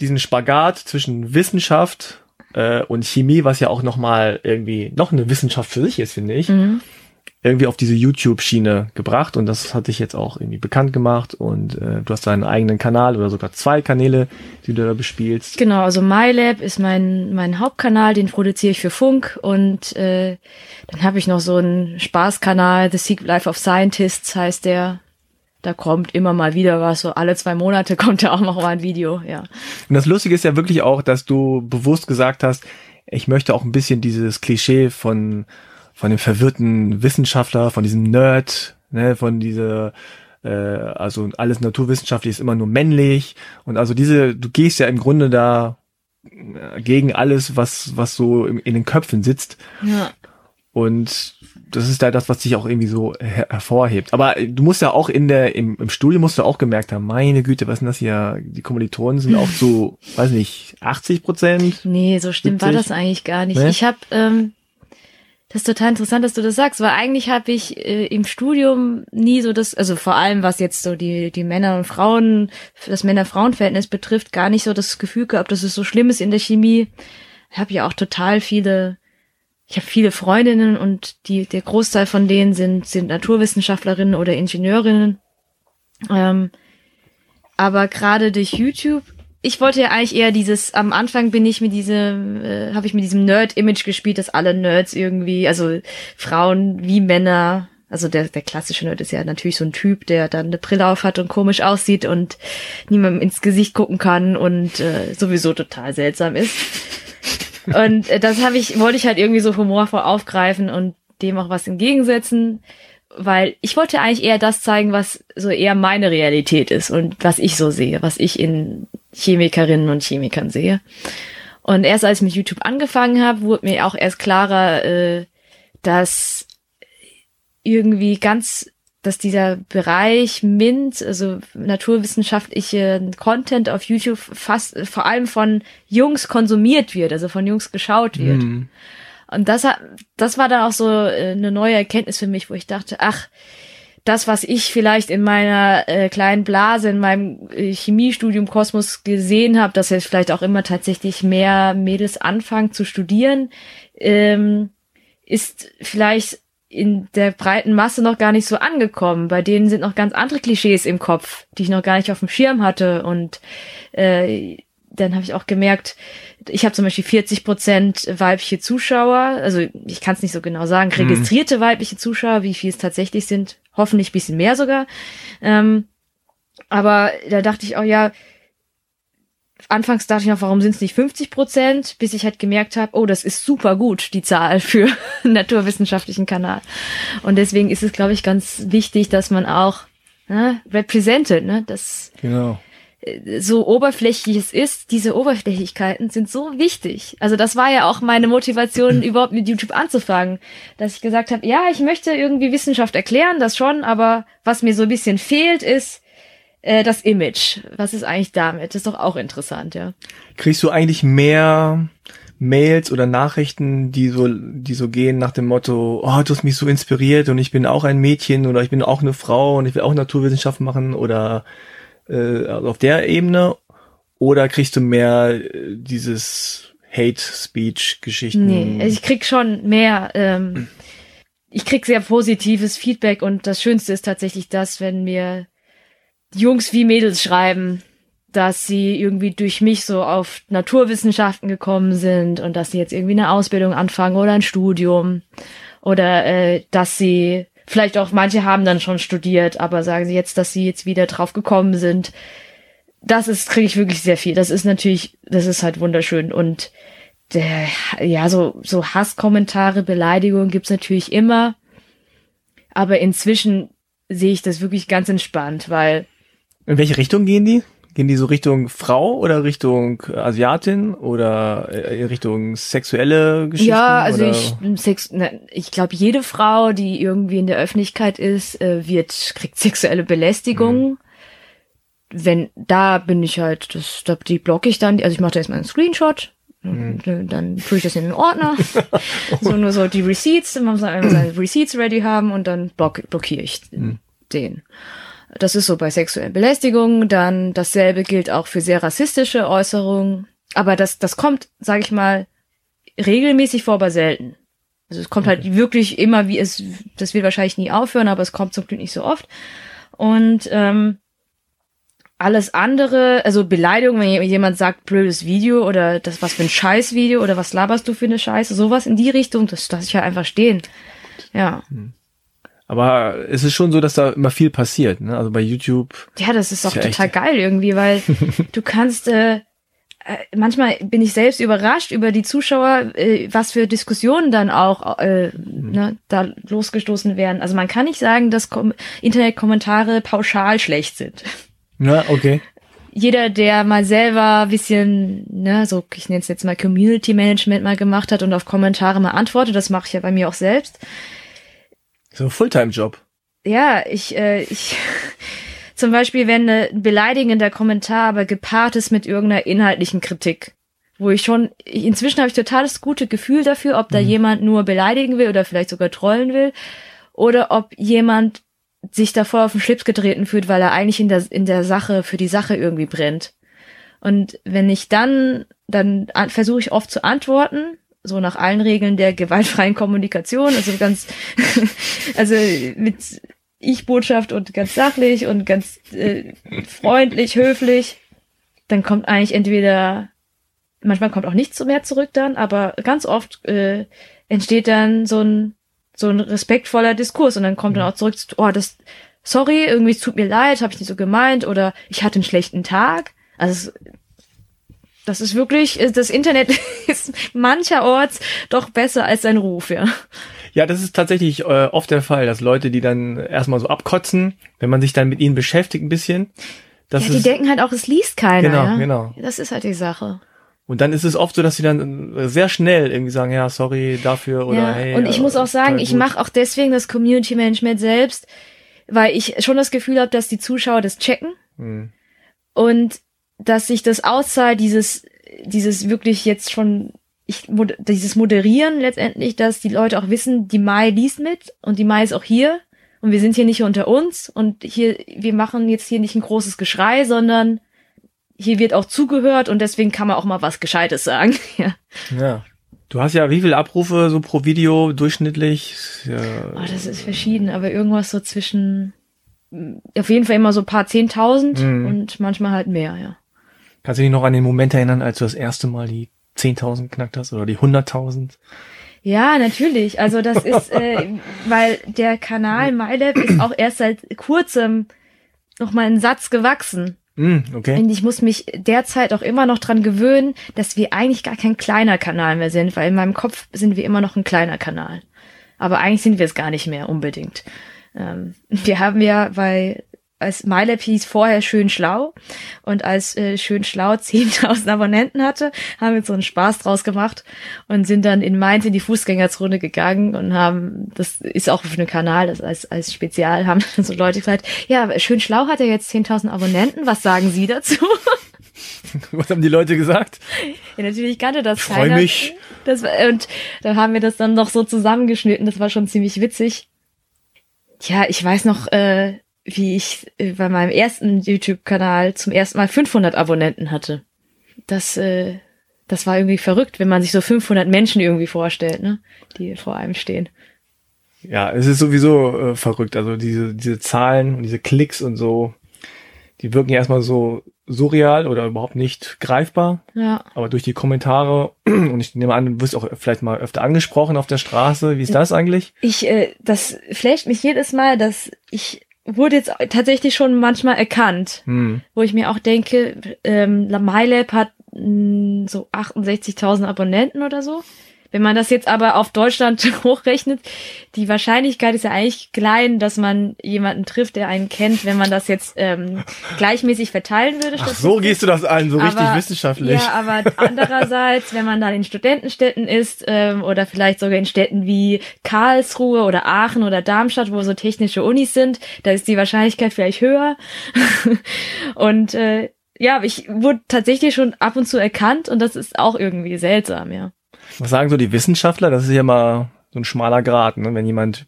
diesen Spagat zwischen Wissenschaft äh, und Chemie, was ja auch nochmal irgendwie noch eine Wissenschaft für sich ist, finde ich. Mhm. Irgendwie auf diese YouTube-Schiene gebracht und das hat dich jetzt auch irgendwie bekannt gemacht und äh, du hast deinen eigenen Kanal oder sogar zwei Kanäle, die du da bespielst. Genau, also MyLab ist mein, mein Hauptkanal, den produziere ich für Funk und äh, dann habe ich noch so einen Spaßkanal, The Secret Life of Scientists heißt der. Da kommt immer mal wieder was, so alle zwei Monate kommt da auch noch mal ein Video, ja. Und das Lustige ist ja wirklich auch, dass du bewusst gesagt hast, ich möchte auch ein bisschen dieses Klischee von von dem verwirrten Wissenschaftler, von diesem Nerd ne, von dieser äh, also alles naturwissenschaftlich ist immer nur männlich und also diese, du gehst ja im Grunde da äh, gegen alles, was was so in, in den Köpfen sitzt. Ja. Und das ist da das, was sich auch irgendwie so her hervorhebt. Aber du musst ja auch in der, im, im Studium musst du auch gemerkt haben, meine Güte, was sind das hier? Die Kommilitonen sind auch so, weiß nicht, 80 Prozent? Nee, so stimmt 70? war das eigentlich gar nicht. Nee? Ich habe, ähm, das ist total interessant, dass du das sagst, weil eigentlich habe ich äh, im Studium nie so das, also vor allem was jetzt so die, die Männer und Frauen, das Männer-Frauen-Verhältnis betrifft, gar nicht so das Gefühl gehabt, dass es so schlimm ist in der Chemie. Ich habe ja auch total viele ich habe viele Freundinnen und die, der Großteil von denen sind, sind Naturwissenschaftlerinnen oder Ingenieurinnen. Ähm, aber gerade durch YouTube, ich wollte ja eigentlich eher dieses, am Anfang bin ich mit diesem, äh, habe ich mit diesem Nerd-Image gespielt, dass alle Nerds irgendwie, also Frauen wie Männer, also der, der klassische Nerd ist ja natürlich so ein Typ, der dann eine Brille auf hat und komisch aussieht und niemandem ins Gesicht gucken kann und äh, sowieso total seltsam ist. Und äh, das habe ich, wollte ich halt irgendwie so humorvoll aufgreifen und dem auch was entgegensetzen, weil ich wollte eigentlich eher das zeigen, was so eher meine Realität ist und was ich so sehe, was ich in Chemikerinnen und Chemikern sehe. Und erst als ich mit YouTube angefangen habe, wurde mir auch erst klarer, äh, dass irgendwie ganz dass dieser Bereich MINT, also naturwissenschaftliche Content auf YouTube fast vor allem von Jungs konsumiert wird, also von Jungs geschaut wird. Mhm. Und das hat, das war dann auch so äh, eine neue Erkenntnis für mich, wo ich dachte, ach, das, was ich vielleicht in meiner äh, kleinen Blase, in meinem äh, Chemiestudium Kosmos gesehen habe, dass jetzt vielleicht auch immer tatsächlich mehr Mädels anfangen zu studieren, ähm, ist vielleicht in der breiten Masse noch gar nicht so angekommen. Bei denen sind noch ganz andere Klischees im Kopf, die ich noch gar nicht auf dem Schirm hatte. Und äh, dann habe ich auch gemerkt, ich habe zum Beispiel 40 Prozent weibliche Zuschauer, also ich kann es nicht so genau sagen, mhm. registrierte mhm. weibliche Zuschauer, wie viel es tatsächlich sind, hoffentlich bisschen mehr sogar. Ähm, aber da dachte ich auch, ja, anfangs dachte ich noch, warum sind es nicht 50 Prozent, bis ich halt gemerkt habe, oh, das ist super gut, die Zahl für einen naturwissenschaftlichen Kanal. Und deswegen ist es, glaube ich, ganz wichtig, dass man auch ne, represented, ne, das genau. So oberflächlich es ist, diese Oberflächlichkeiten sind so wichtig. Also das war ja auch meine Motivation, überhaupt mit YouTube anzufangen, dass ich gesagt habe, ja, ich möchte irgendwie Wissenschaft erklären, das schon, aber was mir so ein bisschen fehlt, ist äh, das Image. Was ist eigentlich damit? Das ist doch auch interessant, ja. Kriegst du eigentlich mehr Mails oder Nachrichten, die so, die so gehen nach dem Motto, oh, du hast mich so inspiriert und ich bin auch ein Mädchen oder ich bin auch eine Frau und ich will auch Naturwissenschaft machen oder äh, also auf der Ebene? Oder kriegst du mehr äh, dieses Hate-Speech-Geschichten? Nee, ich krieg schon mehr, ähm, ich krieg sehr positives Feedback und das Schönste ist tatsächlich das, wenn mir Jungs wie Mädels schreiben, dass sie irgendwie durch mich so auf Naturwissenschaften gekommen sind und dass sie jetzt irgendwie eine Ausbildung anfangen oder ein Studium oder äh, dass sie vielleicht auch manche haben dann schon studiert, aber sagen sie jetzt, dass sie jetzt wieder drauf gekommen sind. Das ist kriege ich wirklich sehr viel. Das ist natürlich, das ist halt wunderschön und der, ja so so Hasskommentare, Beleidigungen gibt's natürlich immer, aber inzwischen sehe ich das wirklich ganz entspannt, weil in welche Richtung gehen die? Gehen die so Richtung Frau oder Richtung Asiatin oder äh, Richtung sexuelle Geschichten? Ja, also oder? ich, Sex, ne, ich glaube, jede Frau, die irgendwie in der Öffentlichkeit ist, äh, wird kriegt sexuelle Belästigung. Mhm. Wenn da bin ich halt, das, da, die blocke ich dann. Also ich mache da erstmal einen Screenshot, mhm. dann tue ich das in den Ordner. so nur so die Receipts, man muss einfach seine Receipts ready haben und dann block, blockiere ich mhm. den. Das ist so bei sexuellen Belästigungen. Dann dasselbe gilt auch für sehr rassistische Äußerungen. Aber das, das kommt, sage ich mal, regelmäßig vor, aber selten. Also es kommt halt okay. halt wirklich immer, wie es, das wird wahrscheinlich nie aufhören, aber es kommt zum Glück nicht so oft. Und ähm, alles andere, also Beleidigung, wenn jemand sagt, blödes Video oder das was für ein Scheißvideo oder was laberst du für eine Scheiße, sowas in die Richtung, das lasse ich ja halt einfach stehen. Ja. Hm. Aber es ist schon so, dass da immer viel passiert. Ne? Also bei YouTube. Ja, das ist, ist auch ja total geil irgendwie, weil du kannst äh, äh, manchmal bin ich selbst überrascht über die Zuschauer, äh, was für Diskussionen dann auch äh, mhm. ne, da losgestoßen werden. Also man kann nicht sagen, dass Kom Internetkommentare pauschal schlecht sind. Ja, okay. Jeder, der mal selber bisschen, ne, so ich nenne es jetzt mal Community Management mal gemacht hat und auf Kommentare mal antwortet, das mache ich ja bei mir auch selbst. So ein Fulltime-Job. Ja, ich, äh, ich Zum Beispiel, wenn ein beleidigender Kommentar aber gepaart ist mit irgendeiner inhaltlichen Kritik. Wo ich schon, inzwischen habe ich total das gute Gefühl dafür, ob da mhm. jemand nur beleidigen will oder vielleicht sogar trollen will. Oder ob jemand sich davor auf den Schlips getreten fühlt, weil er eigentlich in der, in der Sache, für die Sache irgendwie brennt. Und wenn ich dann, dann versuche ich oft zu antworten, so nach allen Regeln der gewaltfreien Kommunikation, also ganz, also mit ich-Botschaft und ganz sachlich und ganz äh, freundlich, höflich, dann kommt eigentlich entweder, manchmal kommt auch nichts mehr zurück dann, aber ganz oft äh, entsteht dann so ein so ein respektvoller Diskurs und dann kommt dann auch zurück, oh, das, sorry, irgendwie es tut mir leid, habe ich nicht so gemeint oder ich hatte einen schlechten Tag. Also das ist wirklich, äh, das Internet ist mancherorts doch besser als sein Ruf, ja. Ja, das ist tatsächlich äh, oft der Fall, dass Leute, die dann erstmal so abkotzen, wenn man sich dann mit ihnen beschäftigt ein bisschen. Das ja, die ist, denken halt auch, es liest keiner. Genau, ja? genau. Das ist halt die Sache. Und dann ist es oft so, dass sie dann äh, sehr schnell irgendwie sagen, ja, sorry dafür oder ja, hey. Und ich muss auch sagen, ich mache auch deswegen das Community Management selbst, weil ich schon das Gefühl habe, dass die Zuschauer das checken hm. und dass sich das auszahlt, dieses dieses wirklich jetzt schon ich, dieses Moderieren letztendlich, dass die Leute auch wissen, die Mai liest mit und die Mai ist auch hier und wir sind hier nicht unter uns und hier, wir machen jetzt hier nicht ein großes Geschrei, sondern hier wird auch zugehört und deswegen kann man auch mal was Gescheites sagen. ja. ja. Du hast ja wie viele Abrufe so pro Video durchschnittlich? Ja. Oh, das ist verschieden, aber irgendwas so zwischen, auf jeden Fall immer so paar Zehntausend mhm. und manchmal halt mehr, ja. Kannst du dich noch an den Moment erinnern, als du das erste Mal die 10.000 knackt hast oder die 100.000? Ja, natürlich. Also das ist, äh, weil der Kanal MyLab ist auch erst seit kurzem noch mal einen Satz gewachsen. Mm, okay. Und ich muss mich derzeit auch immer noch dran gewöhnen, dass wir eigentlich gar kein kleiner Kanal mehr sind, weil in meinem Kopf sind wir immer noch ein kleiner Kanal. Aber eigentlich sind wir es gar nicht mehr unbedingt. Ähm, wir haben ja bei als MyLab hieß vorher schön schlau und als äh, schön schlau 10.000 Abonnenten hatte, haben wir so einen Spaß draus gemacht und sind dann in Mainz in die Fußgängerzone gegangen und haben, das ist auch auf einem Kanal, das als, als Spezial, haben so Leute gesagt, ja, schön schlau hat er jetzt 10.000 Abonnenten, was sagen Sie dazu? Was haben die Leute gesagt? Ja, natürlich kannte das ich keiner. mich. Das, und dann haben wir das dann noch so zusammengeschnitten, das war schon ziemlich witzig. Ja, ich weiß noch, äh, wie ich äh, bei meinem ersten YouTube-Kanal zum ersten Mal 500 Abonnenten hatte. Das, äh, das war irgendwie verrückt, wenn man sich so 500 Menschen irgendwie vorstellt, ne, die vor einem stehen. Ja, es ist sowieso äh, verrückt. Also diese, diese Zahlen und diese Klicks und so, die wirken ja erstmal so surreal oder überhaupt nicht greifbar. Ja. Aber durch die Kommentare, und ich nehme an, du wirst auch vielleicht mal öfter angesprochen auf der Straße. Wie ist das eigentlich? Ich, äh, das flasht mich jedes Mal, dass ich wurde jetzt tatsächlich schon manchmal erkannt, hm. wo ich mir auch denke, ähm, MyLab hat mh, hm, so 68.000 Abonnenten oder so. Wenn man das jetzt aber auf Deutschland hochrechnet, die Wahrscheinlichkeit ist ja eigentlich klein, dass man jemanden trifft, der einen kennt, wenn man das jetzt ähm, gleichmäßig verteilen würde. Ach, so gehst du das an, so aber, richtig wissenschaftlich. Ja, aber andererseits, wenn man dann in Studentenstädten ist ähm, oder vielleicht sogar in Städten wie Karlsruhe oder Aachen oder Darmstadt, wo so technische Unis sind, da ist die Wahrscheinlichkeit vielleicht höher. und äh, ja, ich wurde tatsächlich schon ab und zu erkannt und das ist auch irgendwie seltsam, ja. Was sagen so die Wissenschaftler? Das ist ja mal so ein schmaler Grad, ne? wenn jemand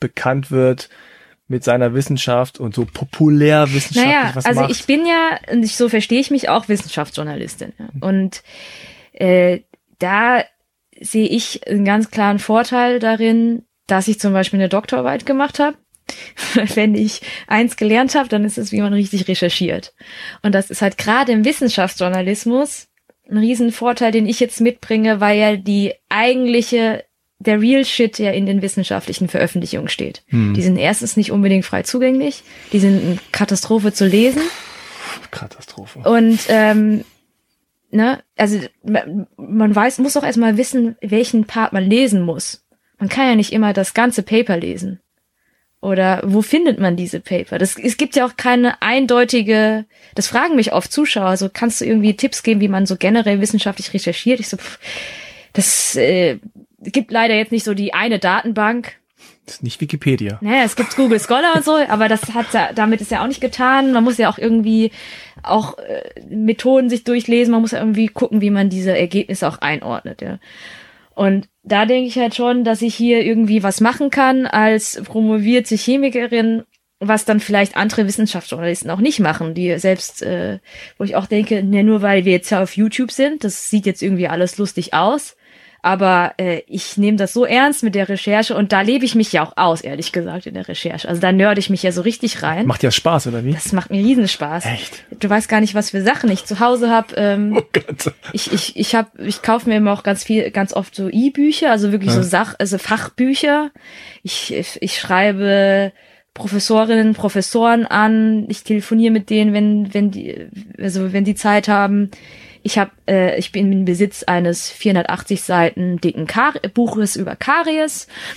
bekannt wird mit seiner Wissenschaft und so populär wissenschaftlich naja, was also macht. ich bin ja, und so verstehe ich mich auch, Wissenschaftsjournalistin. Ja. Und äh, da sehe ich einen ganz klaren Vorteil darin, dass ich zum Beispiel eine Doktorarbeit gemacht habe. Wenn ich eins gelernt habe, dann ist es, wie man richtig recherchiert. Und das ist halt gerade im Wissenschaftsjournalismus ein Riesenvorteil, den ich jetzt mitbringe, weil ja die eigentliche, der Real Shit ja in den wissenschaftlichen Veröffentlichungen steht. Hm. Die sind erstens nicht unbedingt frei zugänglich, die sind eine Katastrophe zu lesen. Katastrophe. Und ähm, ne, also man weiß, muss auch erstmal wissen, welchen Part man lesen muss. Man kann ja nicht immer das ganze Paper lesen. Oder wo findet man diese Paper? Das, es gibt ja auch keine eindeutige, das fragen mich oft Zuschauer, so kannst du irgendwie Tipps geben, wie man so generell wissenschaftlich recherchiert? Ich so, pff, das äh, gibt leider jetzt nicht so die eine Datenbank. Das ist nicht Wikipedia. Naja, es gibt Google Scholar und so, aber das hat ja, damit ist ja auch nicht getan. Man muss ja auch irgendwie auch äh, Methoden sich durchlesen. Man muss ja irgendwie gucken, wie man diese Ergebnisse auch einordnet, ja. Und da denke ich halt schon, dass ich hier irgendwie was machen kann als promovierte Chemikerin, was dann vielleicht andere Wissenschaftsjournalisten auch nicht machen, die selbst, äh, wo ich auch denke, ne, nur weil wir jetzt ja auf YouTube sind, das sieht jetzt irgendwie alles lustig aus, aber äh, ich nehme das so ernst mit der Recherche und da lebe ich mich ja auch aus, ehrlich gesagt, in der Recherche. Also da nörde ich mich ja so richtig rein. Macht ja Spaß, oder wie? Das macht mir riesen Spaß. Echt? Du weißt gar nicht, was für Sachen ich zu Hause habe. Ähm, Oh Gott. ich ich ich hab, ich kaufe mir immer auch ganz viel, ganz oft so E-Bücher, also wirklich so Ja. Sach, also Fachbücher. Ich ich, ich schreibe Professorinnen, Professoren an. Ich telefoniere mit denen, wenn wenn die also wenn die Zeit haben. Ich habe, äh, ich bin im Besitz eines 480 Seiten dicken Kar Buches über Karies.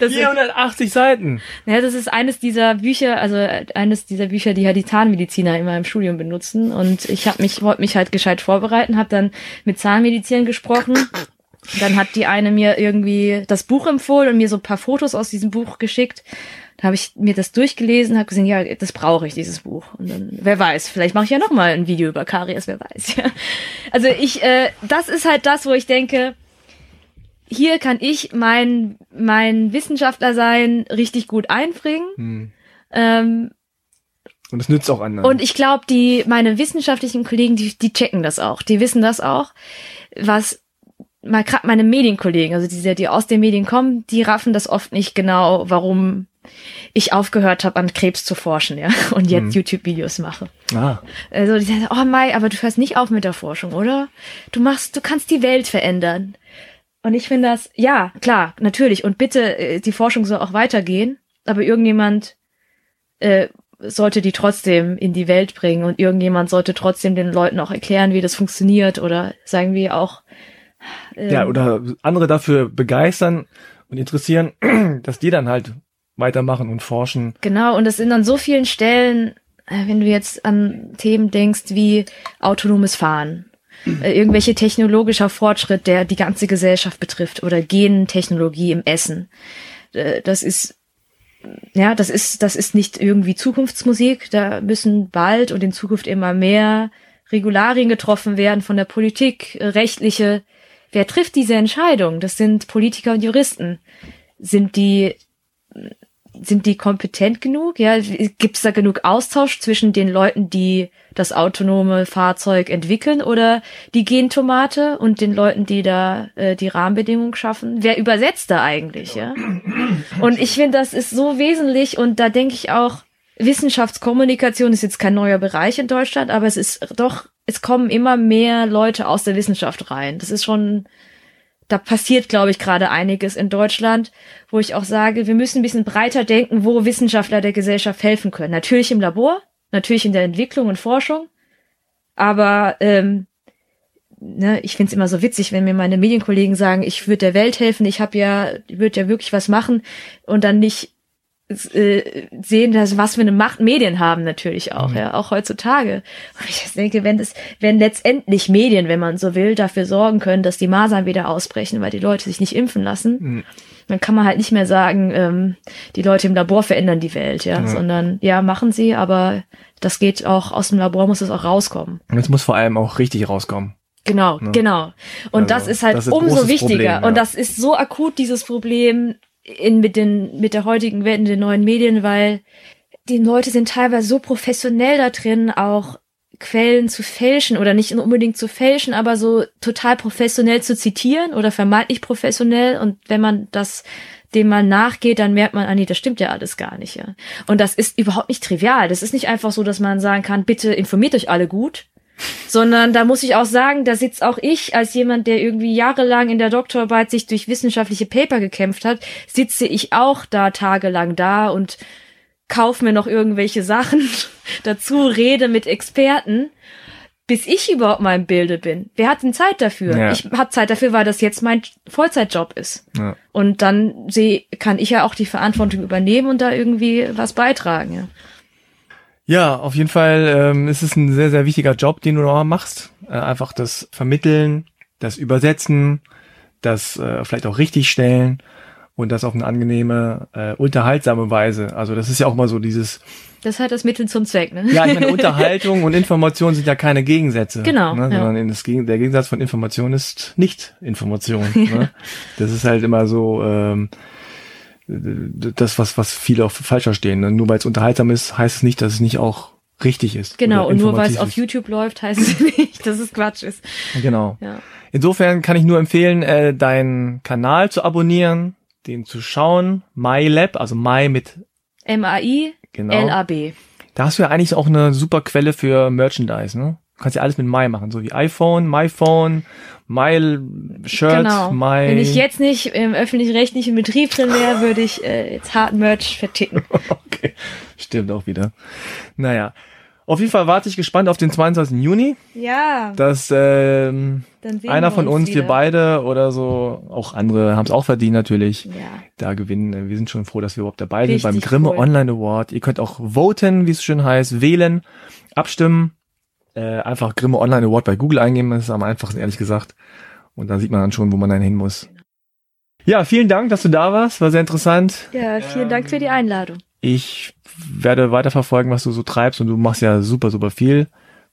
das ist, 480 Seiten. ja, das ist eines dieser Bücher, also äh, eines dieser Bücher, die ja die Zahnmediziner immer im Studium benutzen. Und ich habe mich, wollte mich halt gescheit vorbereiten, habe dann mit Zahnmedizinern gesprochen. Dann hat die eine mir irgendwie das Buch empfohlen und mir so ein paar Fotos aus diesem Buch geschickt. Da habe ich mir das durchgelesen, habe gesehen, ja, das brauche ich, dieses Buch. Und dann, wer weiß, vielleicht mache ich ja noch mal ein Video über Karies, wer weiß. Ja. Also ich, äh, das ist halt das, wo ich denke, hier kann ich mein, mein Wissenschaftler sein richtig gut einbringen. Hm. Ähm, Und das nützt auch anderen. und ich glaube, die meine wissenschaftlichen Kollegen, die, die checken das auch, die wissen das auch, was mal gerade meine Medienkollegen, also die, die aus den Medien kommen, die raffen das oft nicht genau, warum ich aufgehört habe, an Krebs zu forschen, ja, und jetzt Mhm. YouTube-Videos mache. ah, Also die sagen, oh Mai, aber du hörst nicht auf mit der Forschung, oder? Du machst, du kannst die Welt verändern. Und ich finde das, ja, klar, natürlich. Und bitte, äh, die Forschung soll auch weitergehen, aber irgendjemand äh, sollte die trotzdem in die Welt bringen und irgendjemand sollte trotzdem den Leuten auch erklären, wie das funktioniert oder sagen wir auch. ähm, ja, oder andere dafür begeistern und interessieren, dass die dann halt weitermachen und forschen. Genau, und das sind an so vielen Stellen, äh, wenn du jetzt an Themen denkst wie autonomes Fahren, äh, irgendwelche technologischer Fortschritt, der die ganze Gesellschaft betrifft, oder Gentechnologie im Essen. Äh, Das ist, ja, das ist, das ist nicht irgendwie Zukunftsmusik. Da müssen bald und in Zukunft immer mehr Regularien getroffen werden von der Politik, rechtliche. Wer trifft diese Entscheidung? Das sind Politiker und Juristen. Sind die sind die kompetent genug? Ja, gibt es da genug Austausch zwischen den Leuten, die das autonome Fahrzeug entwickeln oder die Gentomate und den Leuten, die da äh, die Rahmenbedingungen schaffen? Wer übersetzt da eigentlich, ja? Und ich finde, das ist so wesentlich und da denke ich auch, Wissenschaftskommunikation ist jetzt kein neuer Bereich in Deutschland, aber es ist doch, es kommen immer mehr Leute aus der Wissenschaft rein. Das ist schon, da passiert, glaube ich, gerade einiges in Deutschland, wo ich auch sage, wir müssen ein bisschen breiter denken, wo Wissenschaftler der Gesellschaft helfen können. Natürlich im Labor, natürlich in der Entwicklung und Forschung, aber ähm, ne, ich find's immer so witzig, wenn mir meine Medienkollegen sagen, ich würde der Welt helfen, ich habe ja, würde ja wirklich was machen und dann nicht äh, sehen, dass was für eine Macht Medien haben natürlich auch, Mhm. ja, auch heutzutage. Und ich denke, wenn das, wenn letztendlich Medien, wenn man so will, dafür sorgen können, dass die Masern wieder ausbrechen, weil die Leute sich nicht impfen lassen, Mhm. dann kann man halt nicht mehr sagen, ähm, die Leute im Labor verändern die Welt, ja, Ja. sondern ja, machen sie, aber das geht auch aus dem Labor muss es auch rauskommen. Und es muss vor allem auch richtig rauskommen. Genau, Ne? genau. Und Also, das ist halt das ist umso wichtiger. Problem, ja. Und das ist so akut, dieses Problem in, mit den, mit der heutigen Welt, in den neuen Medien, weil die Leute sind teilweise so professionell da drin, auch Quellen zu fälschen oder nicht unbedingt zu fälschen, aber so total professionell zu zitieren oder vermeintlich professionell. Und wenn man das dem mal nachgeht, dann merkt man, ah nee, das stimmt ja alles gar nicht, ja. Und das ist überhaupt nicht trivial. Das ist nicht einfach so, dass man sagen kann, bitte informiert euch alle gut, sondern da muss ich auch sagen, da sitzt auch ich als jemand, der irgendwie jahrelang in der Doktorarbeit sich durch wissenschaftliche Paper gekämpft hat, sitze ich auch da tagelang da und kauf mir noch irgendwelche Sachen dazu, rede mit Experten, bis ich überhaupt mal im Bilde bin. Wer hat denn Zeit dafür? Ja. Ich habe Zeit dafür, weil das jetzt mein Vollzeitjob ist. Ja. Und dann seh, kann ich ja auch die Verantwortung übernehmen und da irgendwie was beitragen. Ja. Ja, auf jeden Fall ähm, ist es ein sehr, sehr wichtiger Job, den du noch machst. Äh, einfach das Vermitteln, das Übersetzen, das äh, vielleicht auch richtigstellen und das auf eine angenehme, äh, unterhaltsame Weise. Also das ist ja auch mal so dieses, Das ist halt das Mittel zum Zweck, ne? ja, ich meine, Unterhaltung und Information sind ja keine Gegensätze. Genau, Ne, ja. sondern in das, Gegen- der Gegensatz von Information ist nicht Information. Ne? Das ist halt immer so ähm, das, was, was viele auch falsch verstehen. Ne? Nur weil es unterhaltsam ist, heißt es nicht, dass es nicht auch richtig ist. Genau, und nur weil es auf. YouTube läuft, heißt es nicht, dass es Quatsch ist. Genau. Ja. Insofern kann ich nur empfehlen, äh, deinen Kanal zu abonnieren, den zu schauen. MyLab, also My mit M-A-I, Genau. L-A-B. Da hast du ja eigentlich auch eine super Quelle für Merchandise, ne? Du kannst ja alles mit My machen, so wie iPhone, MyPhone, My Shirt, Genau. My. Wenn ich jetzt nicht im öffentlich-rechtlichen Betrieb drin wäre, würde ich äh, jetzt hart Merch verticken. okay, stimmt auch wieder. Naja, auf jeden Fall warte ich gespannt auf den 22. Juni, Ja, dass ähm, einer von uns, wieder. wir beide oder so, auch andere haben es auch verdient natürlich. Ja, da gewinnen. Wir sind schon froh, dass wir überhaupt dabei sind Richtig beim Grimme cool. Online Award. Ihr könnt auch voten, wie es schön heißt, wählen, abstimmen. Äh, einfach Grimme Online Award bei Google eingeben, das ist am einfachsten, ehrlich gesagt. Und dann sieht man dann schon, wo man dann hin muss. Ja, vielen Dank, dass du da warst. War sehr interessant. ja vielen Dank für die Einladung. Ich werde weiterverfolgen, was du so treibst und du machst ja super, super viel.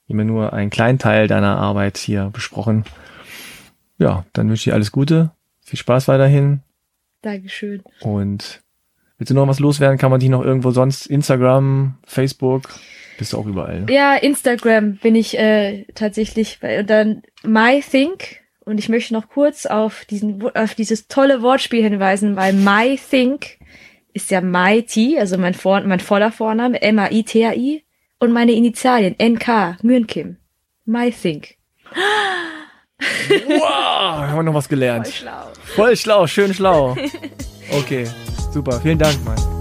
Haben ja nur einen kleinen Teil deiner Arbeit hier besprochen. Ja, dann wünsche ich dir alles Gute. Viel Spaß weiterhin. Dankeschön. Und willst du noch was loswerden? Kann man dich noch irgendwo sonst? Instagram, Facebook? Bist du auch überall. Ne? Ja, Instagram bin ich äh, tatsächlich bei, und dann MyThink und ich möchte noch kurz auf diesen auf dieses tolle Wortspiel hinweisen, weil MyThink ist ja MyT, also mein Vor mein voller Vorname M A I T A I und meine Initialien N K Mürnkim. MyThink. Wow, haben wir noch was gelernt. Voll schlau. Voll schlau, schön schlau. Okay, super. Vielen Dank, Mann.